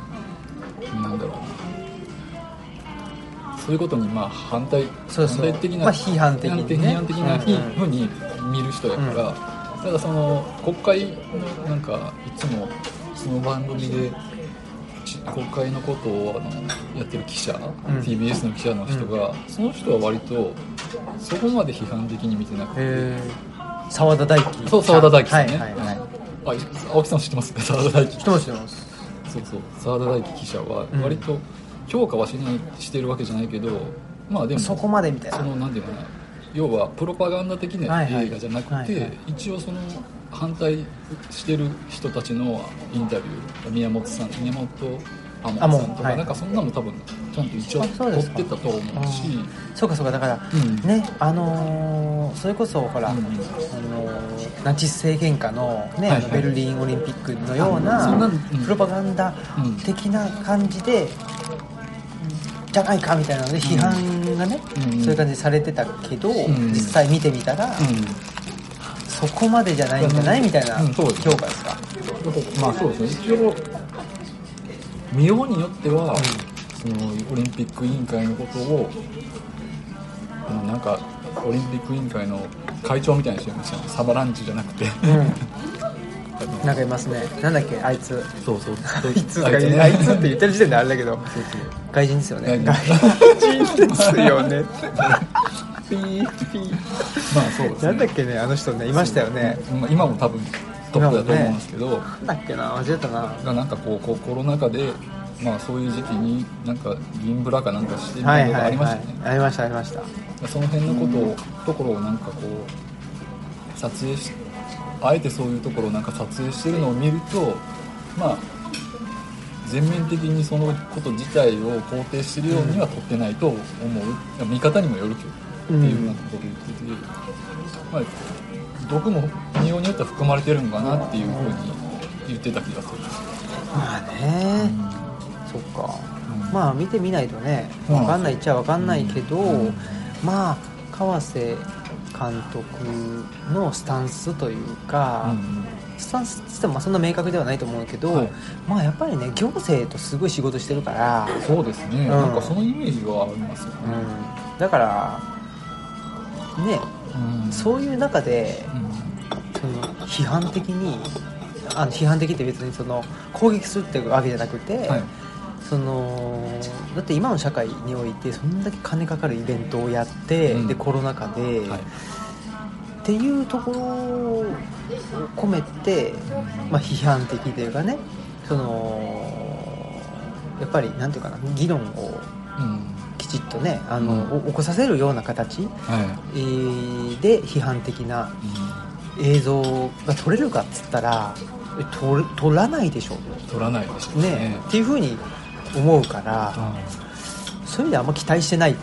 あなんだろうそういうことにまあ反対そうそう。反対的な、まあ批判的批判的なうん。ふうに見る人やから、だからその国会のなんかいつもその番組でち国会のことをあのやってる記者、TBS の記者の人が、その人は割とそこまで批判的に見てなくて、えー、澤田大樹。そう澤田大樹さんね、はいはいはい。あ青木さん知ってます？澤田大樹。知ってます知ってます。そうそう。澤田大樹記者は割と評価はしないしてるわけじゃないけどまあでもそこまでみたいな。そのなんていうかな要はプロパガンダ的な映画じゃなくて、はいはい。一応その反対してる人たちのインタビュー宮本さん宮本亞あもう門さんとか、はいなんかそんなの多分ちゃんと一応撮ってたと思うしそうか。そうかだから、うん。ねあのーそれこそほら、うんあのーナチス政権下の,、ねはいはい。ベルリンオリンピックのようなプロパガンダ的な感じで、じゃないかみたいなので批判がね、うん。そういう感じでされてたけど、ん。実際見てみたら、うそこまでじゃないんじゃないみたいな評価ですか、んまあそうですね。一応見ようによっては、そのオリンピック委員会のことをなんかオリンピック委員会の会長みたいにしてるんですよ。サバランチじゃなくて、うん、なんかいますね。なんだっけ？あいつ。そうそう。あいつとかね言うあいつって言ってる時点であれだけど。そう外人ですよね。外人ですよね。ピーピー。まあそうですね。なんだっけね？あの人ねいましたよね。まあ今も多分トップだと思うんですけど、なんだっけな？忘れたな。がなんかこうこうコロナ禍でまあそういう時期になんか銀ブラかなんかしてみたはいい。なのがはいはいありましたね、ありましたありました。その辺のことを、ところをなんかこう撮影しあえてそういうところをなんか撮影してるのを見るとまあ全面的にそのこと自体を肯定してるようには撮ってないと思う、見方にもよるけど。っていうようなことを言ってて、まあ、毒も見ようによっては含まれてるのかなっていうふうに言ってた気がする、まあね。そっか。まあ見てみないとね。うん分かんないっちゃ分かんないけど、うん。まあ川瀬監督のスタンスというか、スタンスっつってもまあそんな明確ではないと思うけど、はい。まあやっぱりね行政とすごい仕事してるから、そうですね、ん。なんかそのイメージはありますよね、うん、だからねうん。そういう中でうん。その批判的にあの批判的って別にその攻撃するってわけじゃなくて、はいそのだって今の社会においてそんだけ金かかるイベントをやって、うん。でコロナ禍で、はい。っていうところを込めて、まあ、批判的というかねそのやっぱりなんていうかな議論をうん。きちっとねあの、うん。お起こさせるような形、はえーで批判的ない映像が撮れるかっつったらえ撮らないでしょ。取らないでしょうね。ね。っていうふうに思うからそういう意味ではあんま期待してない。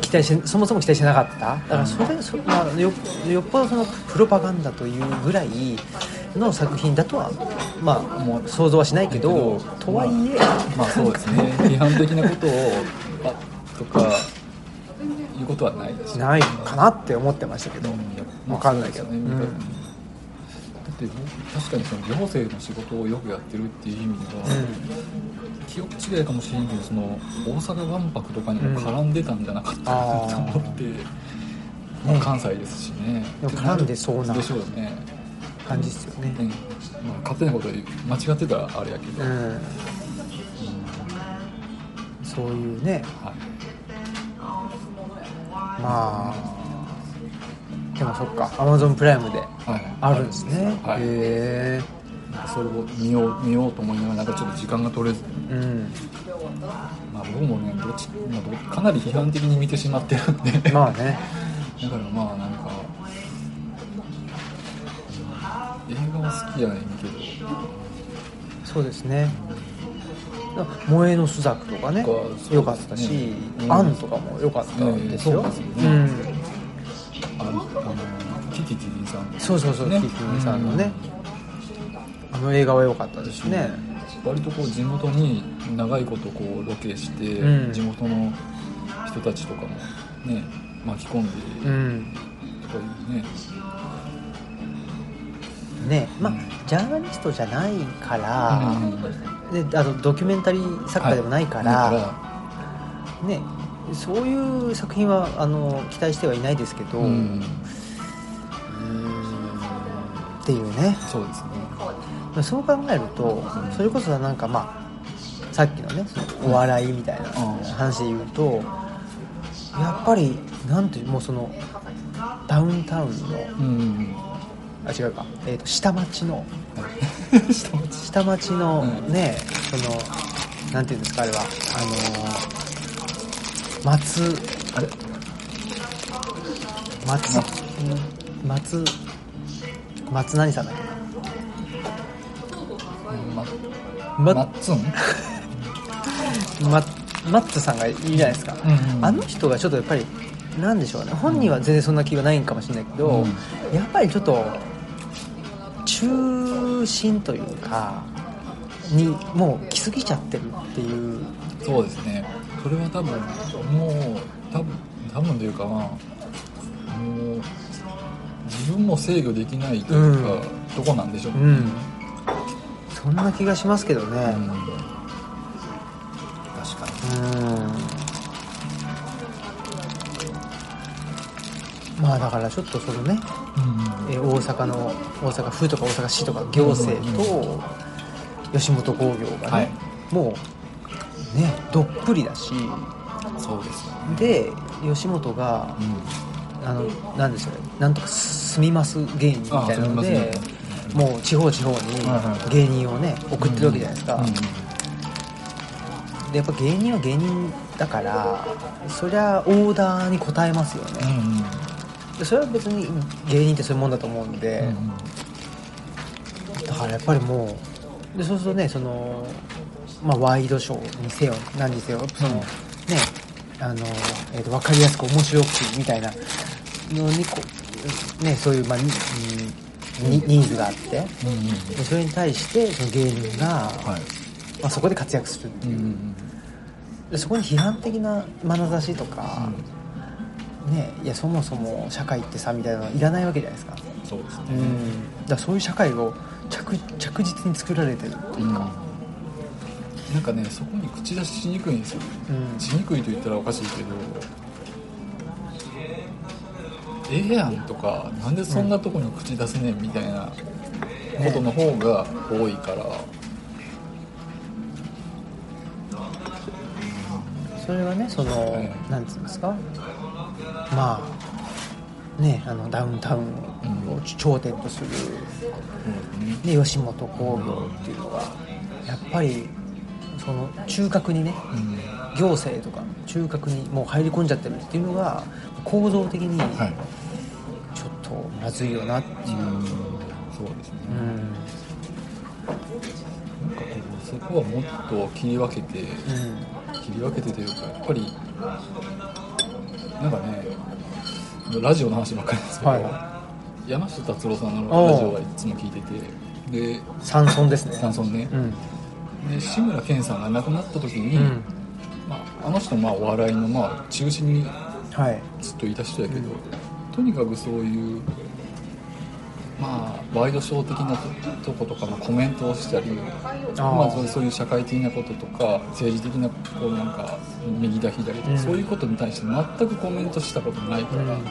期待してそもそも期待してなかった。だからそれ、そまあ、よよっぽどそのプロパガンダというぐらいの作品だとはまあもう想像はしないけどとはいえ、まあそうですね。批判的なことをあとかいうことはないです。ねないかなって思ってましたけど、まあわかんないけど。ね。うん。だっ確かにその行政の仕事をよくやってるっていう意味では、記憶違いかもしれんけどその大阪万博とかにも絡んでたんじゃなかったかなと思って、まあ、関西ですしね。絡んでそうなでしょうね。感じですよね。ねまあ、勝手なこと間違ってたらあれやけど、うん。そういうね。はい。まあでもそっか。アマゾンプライムではい、あるんですね、はい。へそれを見よう見ようと思いながらなんかちょっと時間が取れず、えうん。まあ、僕もねどっち、まあ、どかなり批判的に見てしまってるんで。まあね。だからまあなんか映画は好きやねんけど。そうですね。萌えの朱雀とかね。とかったし、うんアンとかも良かったですよ、ねそうですよね。うんさんそうそうそう、ね。キキミさんのね、あの映画は良かったですね。割とこう地元に長いことこうロケして、うん。地元の人たちとかもね巻き込んでうん。とかいうね、ねまあジャーナリストじゃないから、うん。であとドキュメンタリー作家でもないから、だねそういう作品はあの期待してはいないですけど、らうんっていうね。そうですね。そう考えるとそれこそなんかまあさっきのねそのお笑いみたいなうん。話で言うとやっぱりなんていうもうそのダウンタウンのうん。あ違うか、えー、と下町の。下町。のうん。ね、そのなんていうんですかあれは。あの松。あれ？松。松松何さんだっけままマッツンママッツさんがいるじゃないですか、うんあの人がちょっとやっぱりなんでしょうね。本人は全然そんな気はないんかもしれないけど、うん。やっぱりちょっと中心というかにもう来すぎちゃってるっていう。そうですね。それは多分もう多分多分というかまあもう自分も制御できないというか、うん。とこなんでしょう。ね、うん。そんな気がしますけどね。うん。確かうん。まあだからちょっとそのねに、えー大阪の大阪府とか大阪市とか行政と吉本興業がね、はい。もうねどっぷりだし。そうですよね。で吉本があのなんでしょうねなんとか住みます芸人みたいなのでもう地方地方に芸人をね送ってるわけじゃないですか、うんでやっぱ芸人は芸人だからそりゃオーダーに応えますようんね、でそれは別に芸人ってそういうもんだと思うんで、うんだからやっぱりもうでそうするとねその、まあ、ワイドショーにせよ何にせよその、ねあの、えー、と分かりやすく面白くみたいなのにこう、ね、そういう、まあ、にうんにニーズがあってうんそれに対してその芸人が、はい。まあ、そこで活躍するっていう、うんでそこに批判的な眼差しとか、ねいやそもそも社会ってさみたいなのはいらないわけじゃないですか。そうですね。うん。だからそういう社会を着着実に作られてるっていうか、なんかねそこに口出ししにくいんですよ。うん。しにくいと言ったらおかしいけどええやんとかなんでそんなとこに口出せねんみたいなことの方が多いから、それはねその、はい。なんつうんですか？まあねあのダウンタウンを頂点とする、ね、吉本興業っていうのがやっぱりその中核にねうん行政とか中核にもう入り込んじゃってるっていうのが構造的にはい。ちょっとまずいよなっていう、うん。そうですね、うん。なんかこうそこはもっと切り分けて、切り分けてというかやっぱりなんかねラジオの話ばっかりですけど、は山下達郎さんのラジオはいつも聞いててで山村ですね。山村ね、うんで志村けんさんが亡くなった時に、うん。まあ、あの人まあお笑いのまあ中心にはい。ずっといた人やけど、とにかくそういうまあワイドショー的なととことかのコメントをしたりまあ、そういう社会的なこととか政治的なこうなんか右だ左だとか、うん。そういうことに対して全くコメントしたことないから、うん。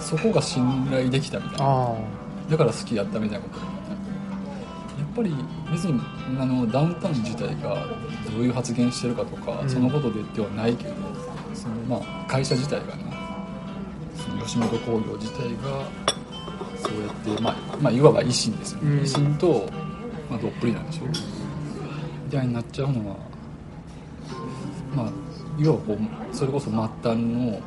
そこが信頼できたみたいな。あだから好きだったみたいなことぱり別にあのダウンタウン自体がどういう発言してるかとか、うん。そのことでではないけどその、まあ、会社自体がねその吉本興業自体がそうやって、まあまあ、いわば維新ですよね、うん。維新と、まあ、どっぷりなんでしょうみたいになっちゃうのはまあいわばこうそれこそ末端の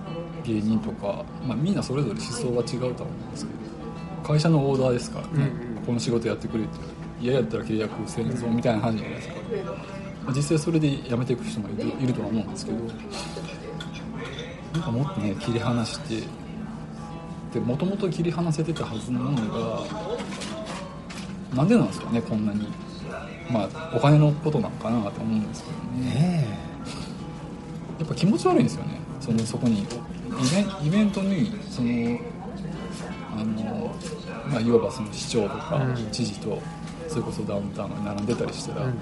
芸人とか、まあ、みんなそれぞれ思想が違うとは思うんですけど会社のオーダーですからね、うんうん。この仕事やってくれって嫌やったら契約戦争みたいな話じゃないですか、まあ実際それで辞めていく人もいるとは思うんですけど。なんかもっとね切り離してでもともと切り離せてたはずのものがなんでなんですかねこんなに。まあお金のことなのかなと思うんですけどね。ねやっぱ気持ち悪いんですよね。そのそこに。イベントにそのあの、まあ、いわばその市長とかうん。知事とそれこそダウンタウンが並んでたりしたら、うん。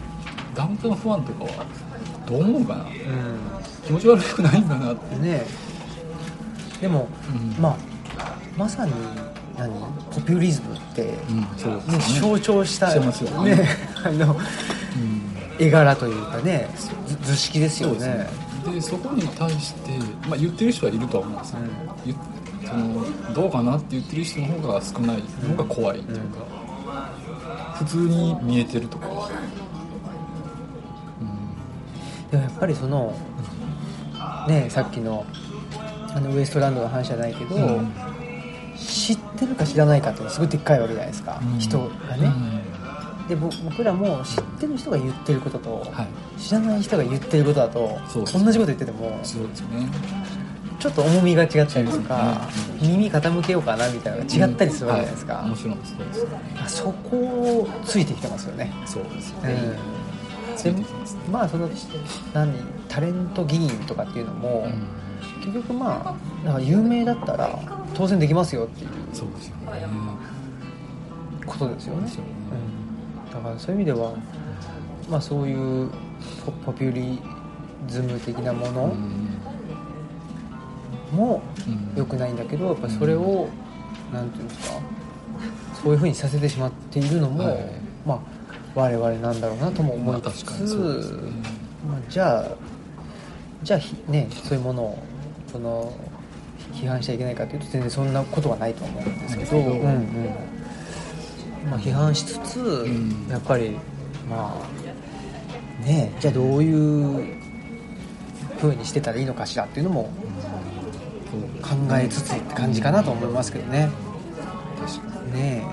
ダウンタウンファンとかはどう思うかな？う気持ち悪くないんかなって、んねでも、うん。まあまさに何？ポピュリズムって、うん、そうですね。ね象徴したしてますよね。ねあのうん絵柄というかね図図式ですよそうですね。そこに対して、まあ、言ってる人はいるとは思うんですよ、う言っそのどうかなって言ってる人の方が少ないのが怖いっていうか、普通に見えてるとか、でもやっぱりそのねさっきのあのウエストランドの話じゃないけど、うん。知ってるか知らないかってすごいでっかいわけじゃないですか、うん。人がね、でぼ僕らも知ってる人が言ってることと、はい。知らない人が言ってることだと同じこと言っててもそうですねちょっと重みが違ったりとか、うん耳傾けようかなみたいなのが違ったりするわけじゃないですか、はい。もちろんそうです。そこをついてきてますよね、そうですようね、ん、ついてきまあその何タレント議員とかっていうのも、うん。結局まあなんか有名だったら当選できますよっていうそうですよね。ことですよね。そうん、だからそういう意味では、まあ、そういうポポピュリズム的なもうのんもうん。良くないんだけどやっぱそれをなんていうんですかそういうふうにさせてしまっているのも、はい。まあ我々なんだろうなとも思まあいつつ、まあ、じゃあじゃあひねそういうものをその批判しちゃいけないかというと全然そんなことはないと思うんですけど、うんうんうん。まあ、批判しつつ、ん。やっぱりまあねじゃあどういう風にしてたらいいのかしらっていうのも考えつつって感じかなと思いますけどね。確かにねえ、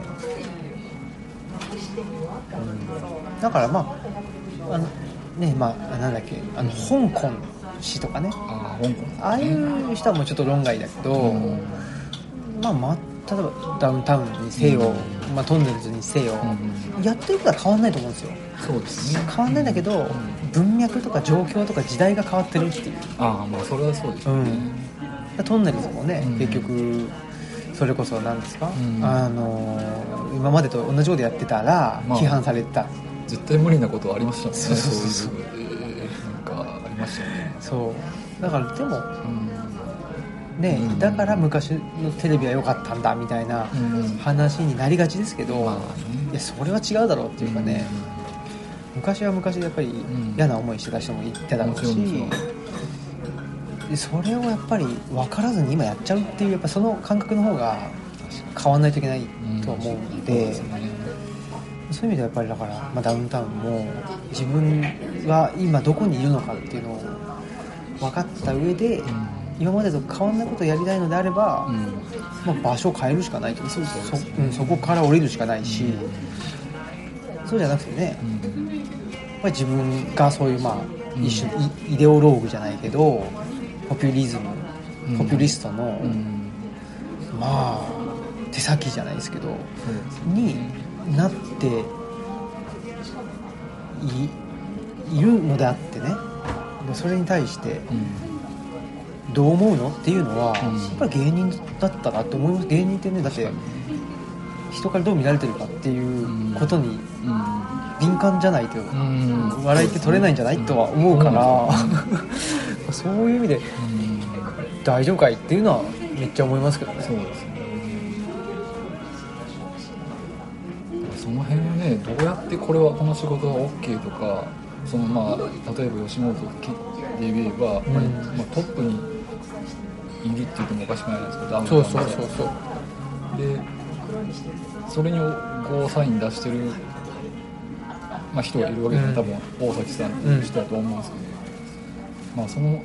うん、だからまああのねまあなんだっけあの香港市とかね。ああ香港。ああいう人はもうちょっと論外だけど、うん。まあまあ例えばダウンタウンにせよ、まあ、トンネルズにせよ、やってることは変わんないと思うんですよ。そうですね。変わんないんだけど、文脈とか状況とか時代が変わってるっていう。ああまあそれはそうですよね、うんトンネルズもね、うん。結局それこそ何ですか、ん。あの今までと同じことやってたらまあ。批判された、絶対無理なことはありましたもんねそうそうそう。そういう、えーなんかありましたよね。そう。だからでもうん。ね、うん。だから昔のテレビは良かったんだみたいなうん。話になりがちですけど、まあね。いやそれは違うだろうっていうかね、昔は昔でやっぱりん。嫌な思いしてた人もいただろうし、でそれをやっぱり分からずに今やっちゃうっていうやっぱその感覚の方が変わんないといけないと思うので、ですねそういう意味ではやっぱりだから、まあ、ダウンタウンも自分が今どこにいるのかっていうのを分かった上で、今までと変わんないことをやりたいのであれば、うん。まあ、場所を変えるしかないとそうん、そこから降りるしかないし、そうじゃなくてね、うん。やっぱり自分がそういう、まあ、うん。一種イイデオローグじゃないけどポピュリズムうん。ポピュリストの、うん。まあ手先じゃないですけどになっていいるのであってね。でそれに対してうん。どう思うのっていうのは、うん。やっぱり芸人だったなって思います。芸人ってねだって人からどう見られてるかっていうことにうん。敏感じゃないとうん。笑いって取れないんじゃないとは思うから、そういう意味でうん大丈夫かいっていうのはめっちゃ思いますけどね。そうですね。その辺はねどうやってこれはこの仕事は OK とかそのまあ例えば吉本で言えば、うん。まあまあトップにいるって言ってもおかしくないですけどダウンタウンそうそうそうそう。でそれにゴーサイン出してる、まあ、人がいるわけで、うん。多分大崎さんっていう人だと思うんですけど、まあその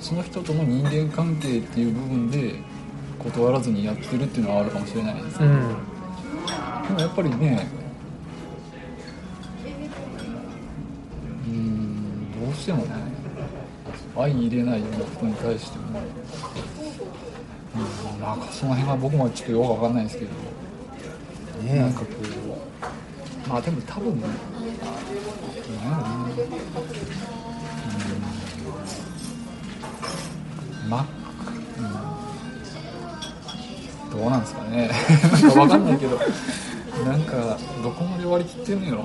その人との人間関係っていう部分で断らずにやってるっていうのはあるかもしれないですけど、うん。でもやっぱりねうーんどうしてもね相入れないようなことに対しても、うん、なんかその辺は僕もちょっとよくわかんないですけど、ねなんかこうまあでも多分なんやろなうん。どうなんですかね。なんかわかんないけどなんかどこまで割り切ってるんやろう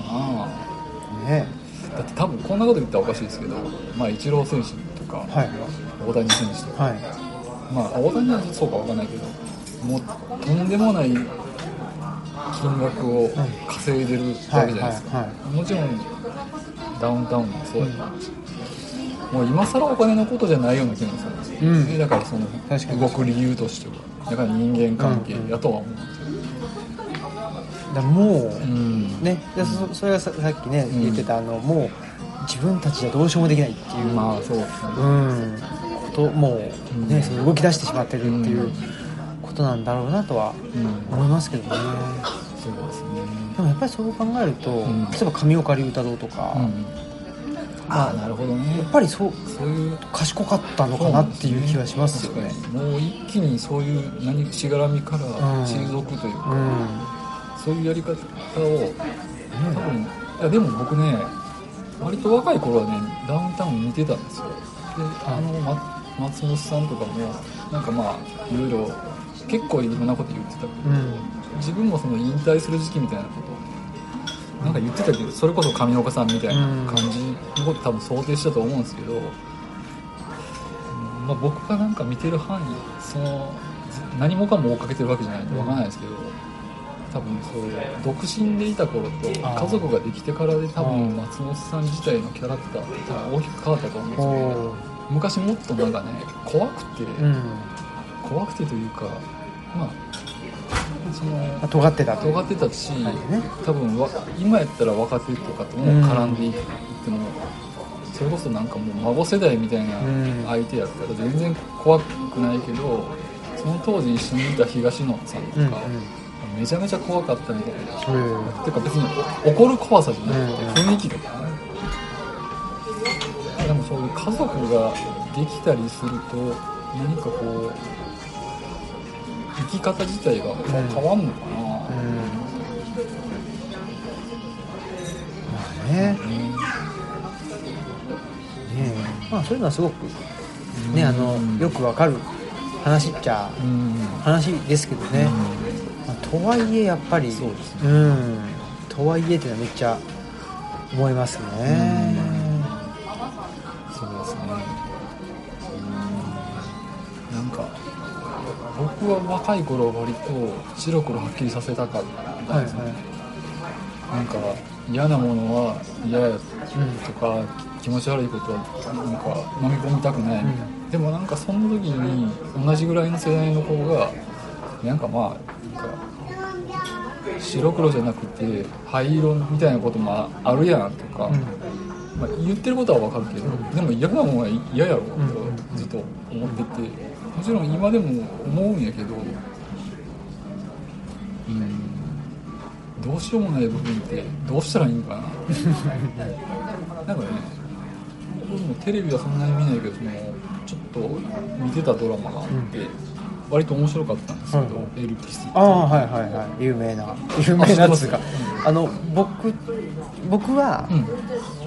な。ねだって多分こんなこと言ったらおかしいですけど、まあ、イチロー選手とか、はい。大谷選手とか、はい。まあ大谷はそうかわかんないけどもうとんでもない金額を稼いでるわけじゃないですか、もちろんダウンタウンもそうやし、もう今更お金のことじゃないような気がするんですよ、うん。だからその確かに。動く理由としては。だから人間関係やとは思うんですよ、だからもううんねでそそれがささっきねん。言ってたあのもう自分たちじゃどうしようもできないっていう、まあそうですね。うん。こともううん。ねその動き出してしまってるっていうことなんだろうなとはうん。思いますけどね。そうですね。でもやっぱりそう考えると、ん。例えば上岡龍太郎とか、うんああなるほどね。やっぱりそうそういう賢かったのかなっていう気はしますよね。確かにもう一気にそういう何しがらみからうん退くというか、うん。そういうやり方を多分いやでも僕ね割と若い頃はねダウンタウン見てたんですよ。であの、ま、松本さんとかもなんかまあいろいろ結構いろんなこと言ってたけど、うん。自分もその引退する時期みたいなことをなんか言ってたけどそれこそ上岡さんみたいな感じのこと多分想定したと思うんですけど、うんまあ、僕がなんか見てる範囲そのず何もかも追っかけてるわけじゃないん。でわかんないですけど、多分そういう独身でいた頃と家族ができてからで多うん分松本さん自体のキャラクターって多分大きく変わったと思うんですけど昔もっとなんかね怖くて、うん。怖くてというかまあそのあ尖ってた。と尖ってたし、はい。ね多分わ今やったら若手とかとも絡んでいっても、それこそなんかもう孫世代みたいなうん。相手やったら全然怖くないけどその当時一緒にいた東野さんとか、うんうん。めちゃめちゃ怖かったみたいな。うん。てか別にお怒る怖さじゃなくてうん。雰囲気とかね、でもそういう家族ができたりすると何かこう生き方自体が変わんのかな、うん。まあね。ねえ。まあそういうのはすごくねあのよくわかる話っちゃうん。話ですけどね、まあとはいえやっぱりそうですうん。とはいえっていうのはめっちゃ思いますね。そうですね。うん。なんか僕は若い頃は割と白黒はっきりさせたかったはいんですね、はなんか嫌なものは嫌やいうんとか気持ち悪いことはなんか飲み込みたくない、うん。でもなんかその時に同じぐらいの世代の子がなんかまあなんか白黒じゃなくて灰色みたいなこともあるやんとか、うん。まあ、言ってることはわかるけど、でも嫌なものは嫌やろとうん。ずっと思っててもちろん今でも思うんやけどうんどうしようもない部分ってどうしたらいいんかな。なんかね僕もテレビはそんなに見ないけどそのちょっと見てたドラマがあって、割と面白かったんですけど、はいエルピスってああはいはいはい。有名な有名なやつが。あ知ってあの僕僕はうん。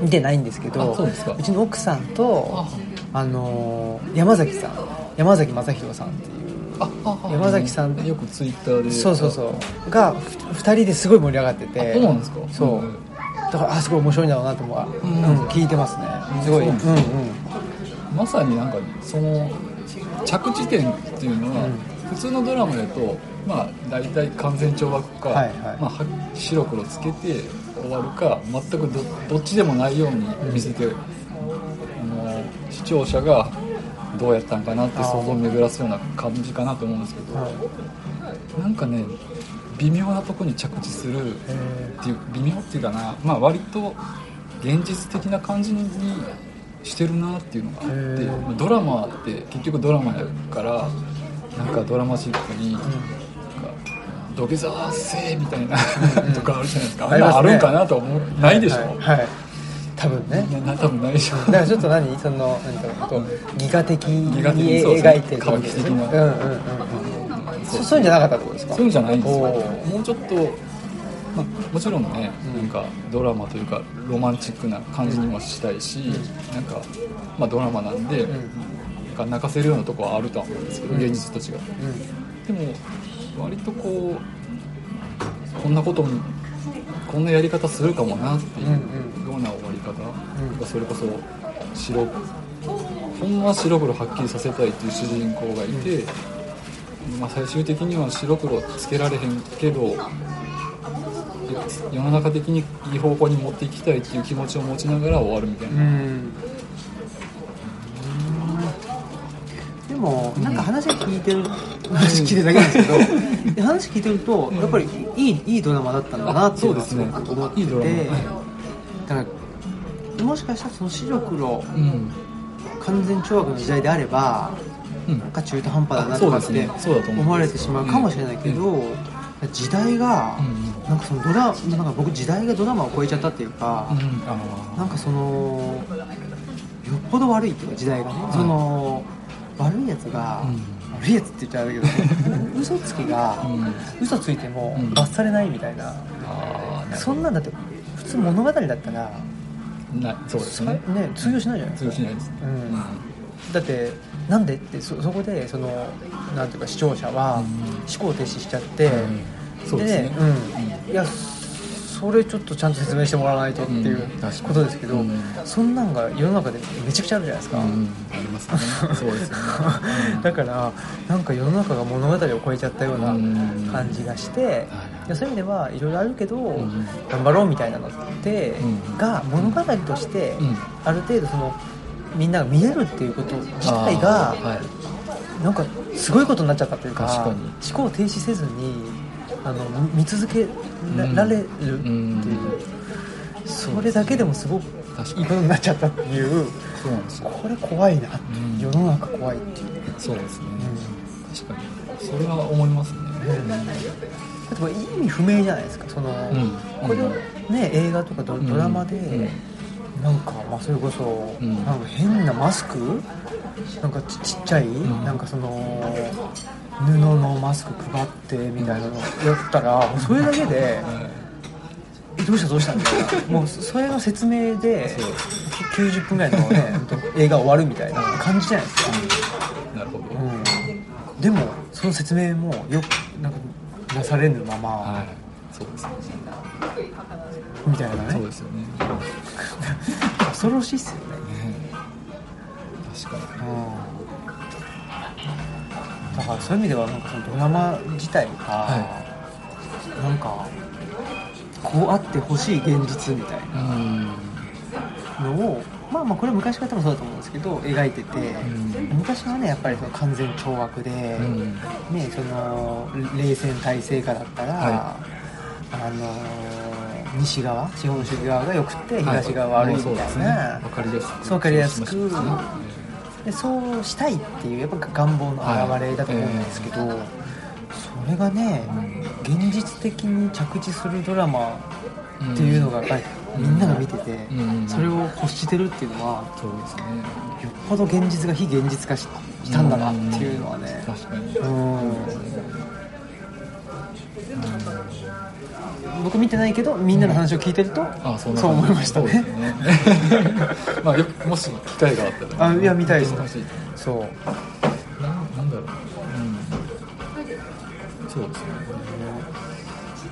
見てないんですけど、うですか。ちの奥さんとああのー山崎さん山崎正弘さんっていう。山崎さんよくツイッターで。そうそうそう。がふ2人ですごい盛り上がってて。あそうなんですか？そう。うん。だからあすごい面白いんだろうなと思う、ん。うん聞いてますね。すごい、そううんうん。まさになんかその着地点っていうのは、うん。普通のドラマだとまあ大体完全懲罰か、はいはい。まあ、は白黒つけて終わるか全くどどっちでもないように見せて、あの視聴者がどうやったんかなって想像を巡らすような感じかなと思うんですけど、はい。なんかね微妙なとこに着地するえっていう微妙っていうかな、まあ、割と現実的な感じにしてるなっていうのがあってドラマって結局ドラマやからなんかドラマチックに、土下座せみたいなとかあるじゃないですか、あね。あるんかなと思う。ーないでしょ、はい、はい多分ね。多分ないでしょだからちょっと何？その何かこう戯画的に描いてる。的な。うんうんうんうん。そそういうんじゃなかったってことですか？そういうんじゃないんですよ。もうちょっと、まあ、もちろんね、なんかドラマというかロマンチックな感じにもしたいし、なんか、まあ、ドラマなんで、なんかか泣かせるようなとこはあるとは思うんですけど、うん。現実と違ううん。でも割とこうこんなこともこんなやり方するかもなっていうようんうな終わり方。うんがそれこそ白ほんまは白黒はっきりさせたいっていう主人公がいて、まあ、最終的には白黒つけられへんけど世の中的にいい方向に持っていきたいっていう気持ちを持ちながら終わるみたいな、うん。でもなんか話聞いてる話聞いてるだけなんですけど話聞いてるとやっぱりいいいいドラマだったんだなっていうのはすごく思っていいだからもしかしたらその白黒うん。完全懲悪の時代であればうん。なんか中途半端だなとかって思われてしまうかもしれないけど、時代が、うん。なんかそのドラなんか僕時代がドラマを超えちゃったっていうか、うん。あなんかそのよっぽど悪いっていうか時代がね、その悪いやつが、うん。悪いやつって言っちゃうけど 嘘つきが、うん。嘘ついてもうん。罰されないみたいな、あーそんなんだって普通物語だったら、なそうですね。ね通用しないじゃないですか。通用しないですね。うん、だってなんでってそそこでそのなんていうか視聴者はうん。思考停止しちゃって、うん。ですね。うん。いやそれちょっとちゃんと説明してもらわないとっていうことですけど、うん。そんなんが世の中でめちゃくちゃあるじゃないですか、うん。ありますね。そうですよね。だからなんか世の中が物語を超えちゃったようなうん。感じがして、い。やそういう意味ではいろいろあるけど、ん。頑張ろうみたいなのって、うん。が物語として、うん。ある程度そのみんなが見えるっていうこと自体がはい。なんかすごいことになっちゃったというか確かに。思考停止せずにあの見続けら,、うんれるっていう、それだけでもすごくいいことになっちゃったっていう。そうなんですよ。これ怖いなって、う。ん世の中怖いっていう、そうですね。確かに。それは思いますね例えば意味不明じゃないですか。その、うん。これをね映画とかドドラマで、うん。なんか、まあ、それこそ、ん。なんか変なマスク？なんかちちっちゃい、ん。なんかその布のマスク配ってみたいなのやったらそれだけでえどうしたどうしたみたいな。もうそれの説明でそう。90分ぐらいのね 映画終わるみたいな感じじゃないですか、なるほど。うん、でもその説明もよくなんかなされぬまま、はい。そうですね。みたいなね。そうですよね。恐ろしいっすよね。ね。確かうん。だからそういう意味ではなんかそのドラマ自体が、はなんかこうあってほしい現実みたいにうん。なのをまあまあこれ昔から多分そうだと思うんですけど描いてて、ん。昔はねやっぱりその完全懲悪で、うん。ねその冷戦体制下だったら、はあの西側資本主義側が良くて東側悪いみたいな、そうですね。わかりやすくそうわかりやすく。でそうしたいっていうやっぱ願望の表れだと思うんですけど、それがね現実的に着地するドラマっていうのがやっぱりみんなが見てて、うん。それを欲してるっていうのはそうですね。よっぽど現実が非現実化ししたんだなっていうのはね。確かに。うん。僕見てないけどみんなの話を聞いてると、あそんなそう思いましたね。まあよもし機会があったら。あいや見たいです。そう。ななんだろう、うん、そうですね。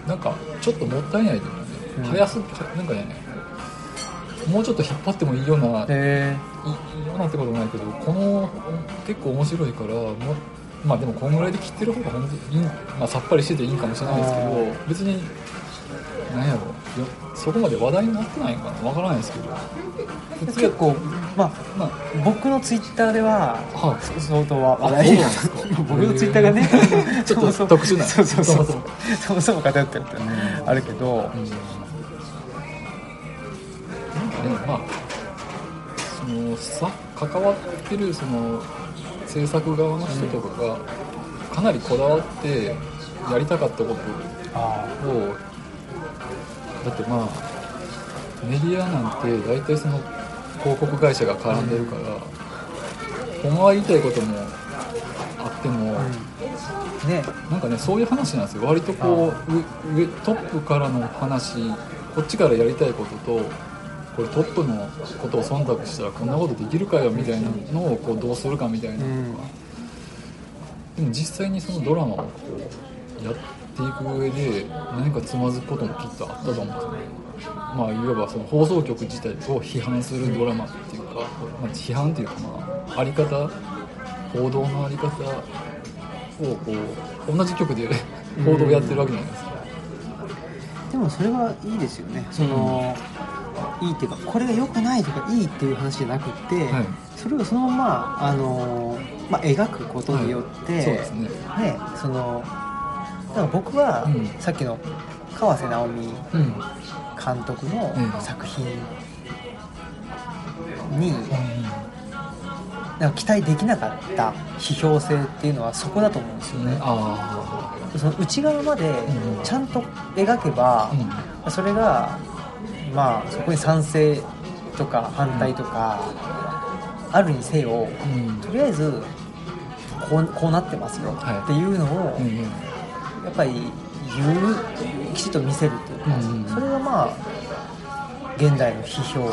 なんかちょっともったいないと思うん早すぎなんかねもうちょっと引っ張ってもいいような、へいいいようなってこともないけどこの結構面白いからもまあでもこんぐらいで切ってる方が本当にいい、まあ、さっぱりしてていいかもしれないですけど別に何やろ。よそこまで話題になってないんかな。わからないですけど。結構まあまあ。僕のツイッターではは相当は話あ題になんですか。僕のツイッターがねちょっと特殊な。そうそうそう。そもそも。偏ってるってあるけどうんなんかねまあそのさ関わってるその制作側の人とかがかなりこだわってやりたかったことあをだってまあメディアなんて大体その広告会社が絡んでるから、ほんまは言いたいこともあっても、あうん。ねなんかねそういう話なんですよ。割とこう上上トップからの話こっちからやりたいこととこれトップのことを忖度したらこんなことできるかよみたいなのをこうどうするかみたいなのとか、でも実際にそのドラマをこうやっていく上で何かつまずくこともきっとあったと思うんですよ。ねまあいわばその放送局自体を批判するドラマっていうか、まあ、批判っていうかまああり方報道のあり方をこう同じ局で。報道をやってるわけじゃないですか、でもそれはいいですよね。その、いいっていうかこれが良くないとかいいっていう話じゃなくて、はい。それをそのままあの、まあ、描くことによって、はい。そうですね。ねそのだから僕は、うん。さっきの川瀬直美うん。監督のうん。作品に、なんか期待できなかった批評性っていうのはそこだと思うんですよね、あその内側までうん。ちゃんと描けばそれがまあそこに賛成とか反対とか、あるにせようん。とりあえずこうこうなってますよはい。っていうのを、やっぱり言うきちっと見せるというか、それがまあ現代の批評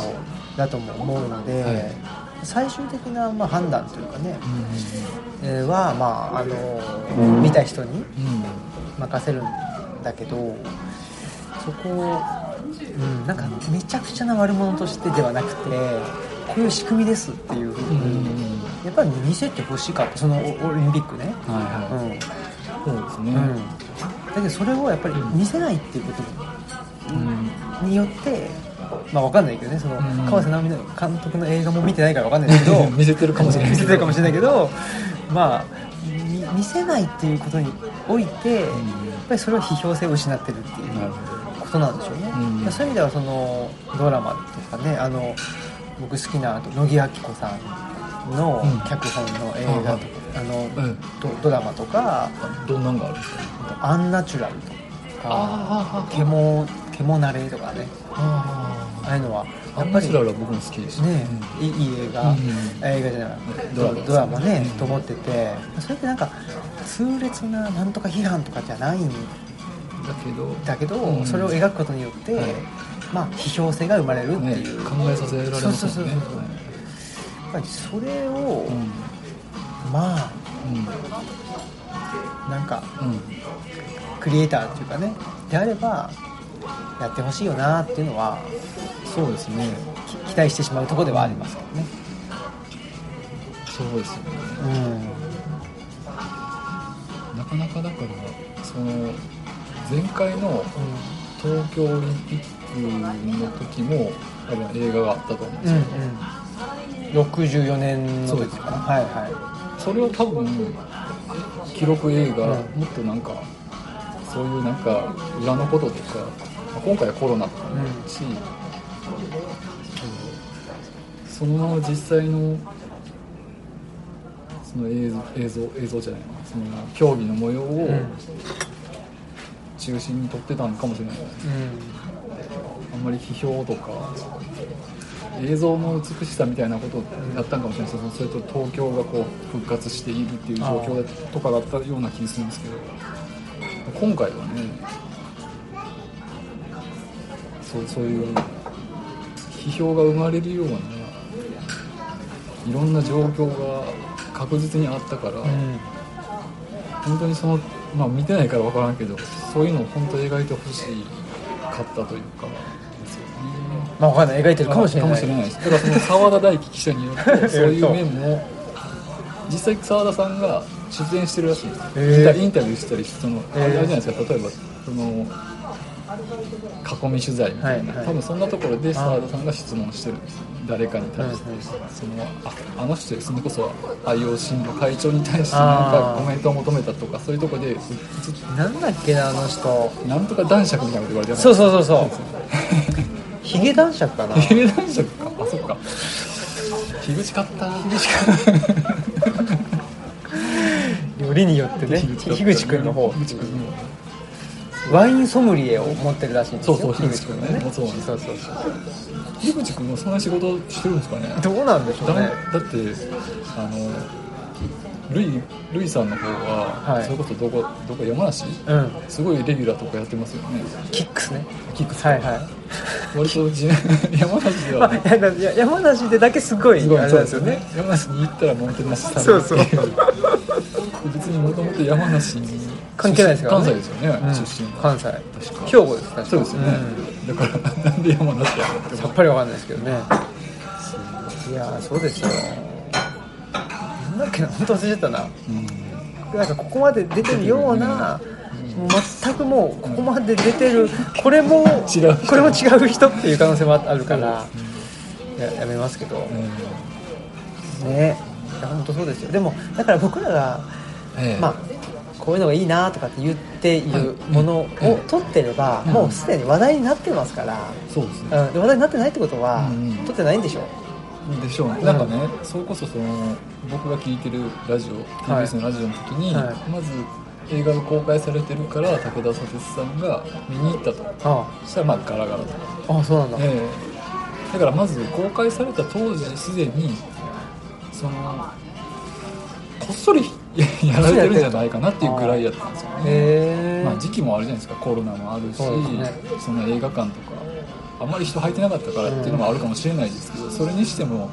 だとも思うので、はい。最終的なまあ判断というかね、うんえーはまああの見た人にうん。任せるんだけどそこを、うん、なんかめちゃくちゃな悪者としてではなくてこういう仕組みですっていうふううん。に、やっぱり見せてほしかった。そのオオリンピックね、はいうん。はいそうですね。うん、だけどそれをやっぱり見せないっていうことうんによってまあわかんないけどね。そのうん。川瀬直美の監督の映画も見てないからわかんないけど見せてるかもしれない見せてるかもしれないけどまあみ見せないっていうことにおいて、やっぱりそれは批評性を失ってるっていうことなんでしょうね、うん。そういう意味ではそのドラマとかねあの僕好きなあと乃木明子さんのうん。脚本の映画とか、あのうん。ドドラマとかどんなんがあるんですか？アンナチュラルとかあケモケモナレとかね。あああいうのはあやっぱりナチュラルは僕も好きでしたねいいいい映画、うん映画じゃないドラマドラマね、うん。と思っててそれってなんか痛烈ななんとか批判とかじゃないんだけどだけど、うん。それを描くことによって、はい。まあ批評性が生まれるってねいう、考えさせられますよね。そうそうそうそうやっぱりそれを、うん。まあうん。なんかうん。クリエイターっていうかねであればやってほしいよなっていうのはそうですね。き期待してしまうところではありますけどね。そうですよね。うん、なかなかだからその前回の東京オリンピックの時も多分映画があったと思うんですうんよ、うん、64年の時かな。はいはそれは多分記録映画、うん。もっとなんかそういうなんか裏のこととかまあ今回はコロナとかもあるし、そのまま実際のその映像映像映像じゃないな。その競技の模様をい、うん中心に撮ってたのかもしれない、あんまり批評とか映像の美しさみたいなことをやったんかもしれない。ですけどそれと東京がこう復活しているっていう状況だとかだったような気がするんですけど。今回はねそうそういう批評が生まれるようないろんな状況が確実にあったから、うん。本当にそのまあ見てないから分からんけどそういうのを本当描いてほしかったというかですよねまあわかんない。描いてるかもしれない。かもしれないです。だからその澤田大樹記者によって そういう面も実際澤田さんが出演してるらしいんですよ、へー。インタビューしたりその、あれじゃないですか。例えばその囲み取材みたいな、はいはい。多分そんなところで澤田さんが質問してるんですよ誰かに対して、うんうんそのああの人それこそ IOC の会長に対してなんかコメントを求めたとかそういうところでなんだっけなあの人。なんとか男爵みたいなこと言われてるそうそうそうそう。ヒゲ男爵かな。ヒゲ男爵か。あそっか。樋口買った。よりによってね。樋口君の方。樋口君のワインソムリエを持ってるらしいんですよそうそう樋口君がね。そうそうそう樋口君はそんな仕事してるんですかね。どうなんでしょうだねだってあのルイルイさんの方は、はい。それこそどこどこ山梨？うん。すごいレギュラーとかやってますよね。キックスね。キックス。はいはい。割とじ山梨でまは、あ いやいや山梨でだけすごいすごいあですすよね。山梨に行ったらもてなしされそうそうるっていう。別にもともと山梨に関係ないですからね。関西ですよね、うん。出身関西。兵庫です確かそうですよね、だからなんで山梨やろってさっぱりわかんないですけどね。いやーそうですよ。なんだっけな本当忘れちゃったな。うん。なんかここまで出てるような全くもうここまで出てるこれも違う人。これも違う人っていう可能性もあるからややめますけど。ね。いや本当そうですよ。でもだから僕らがええ。まあこういうのがいいなとかって言っているものを取ってればうん。もうすでに話題になってますから、そうですね。うん、で話題になってないってことはうんうん。取ってないんでしょでしょうね、なんかねそれこそその僕が聞いてるラジオはい TBS のラジオの時に、はい。まず映画が公開されてるから武田砂鉄さんが見に行ったと。あ。そしたらまあガラガラと、ああそうなんだ、ええ。だからまず公開された当時すでにそのこっそり やられてるんじゃないかなっていうぐらいやったんですよね、まあ、時期もあるじゃないですか。コロナもあるしそね。その映画館とかあんまり人入ってなかったからっていうのもあるかもしれないですけど、それにしても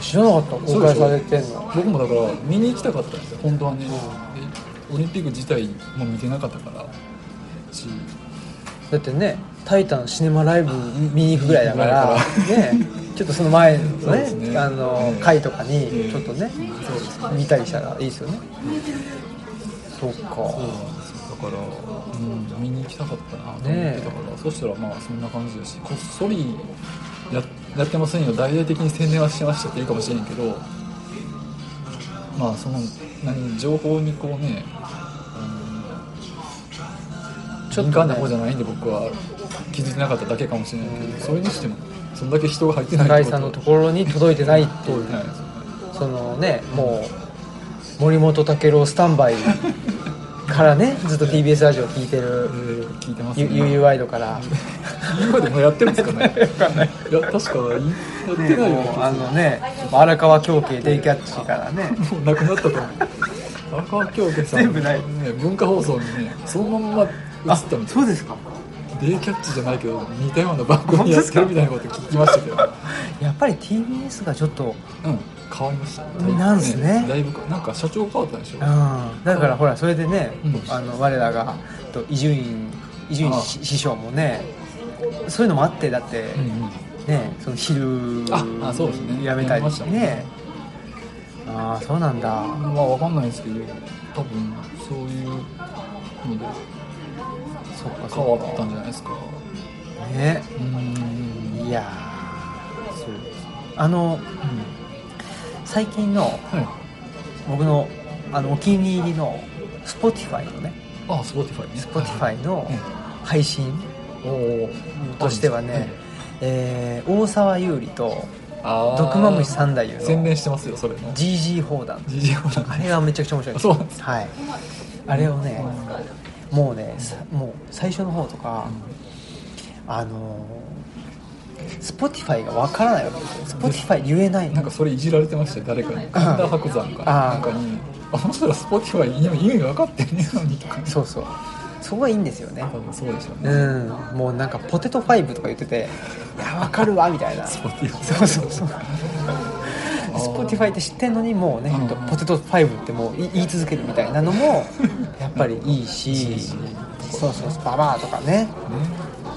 知らなかった。公開されてんの。僕もだから見に行きたかったんですよ。本当はね、でオリンピック自体も見てなかったから。し。だってね「タイタンシネマライブ」見に行くぐらいだから。ね ちょっとその前のねね。あのええ回とかにちょっとね見たりしたらいいですよね。そうか。そう。ですよだから、うん、見に行きたかったなと思ってたから、そしたらまあそんな感じだしこっそりややってませんよ。大々的に宣伝はしてましたっていいかもしれんけどまあその何情報にこうねちょっとね。敏感な方じゃないんで僕は気づいてなかっただけかもしれないけど、それにしてもそんだけ人が入ってない酒井さんのところに届いてないっていう。そのねもう森本武郎スタンバイからね ずっと TBS ラジオ聞いてるえー聞いてますゆね。ゆうゆうワイドか。ら今でもやってますかね。分かんない。いや確かやってないような気もうがあのね荒川京慶デイキャッチからね。もうなくなったと思う。荒川京家さん全部ない。ね文化放送にねそのまんま映ったみたいそうですかデイキャッチじゃないけど似たような番組やってるみたいなこと聞きましたけど。やっぱり TBS がちょっとうん。変わりましたなんすね。だいぶなんか社長変わったでしょうん。だからほらそれでね、うん。あの我らがと伊集院伊集院師師匠もねそういうのもあってだって、うんうん。ねその昼ああそうですね。やめたりやめましたねね。ああそうなんだ。まあわかんないですけど多分そういうので変わった。んじゃないですか。ね。うんいやそうです。ーあのうん最近のはい。僕のあのお気に入りの Spotify のねあ Spotify ね。Spotify のうん。配信としてはね、えー大沢優里と毒マムシ三太夫の宣伝してますよそれの GG 砲弾。GG ほらあれがめちゃくちゃ面白いそうなんです。はい。あれをねもうねさもう最初の方とか、あのー Spotify がわからないわけ。ですよ Spotify 言えないの。なんかそれいじられてましたよ誰かに。神田伯山かなんかに。あの人ら Spotify 意味分かってんねえのにとか。そうそう。そこがいいんですよね。多分そうでしょううねん。もうなんかポテトファイブとか言ってていやわかるわみたいな。そうそうそう Spotify って知ってんのにもうね、うんポテトファイブってもう言い続けるみたいなのも やっぱりいいしそうそうそうババアとかね。ね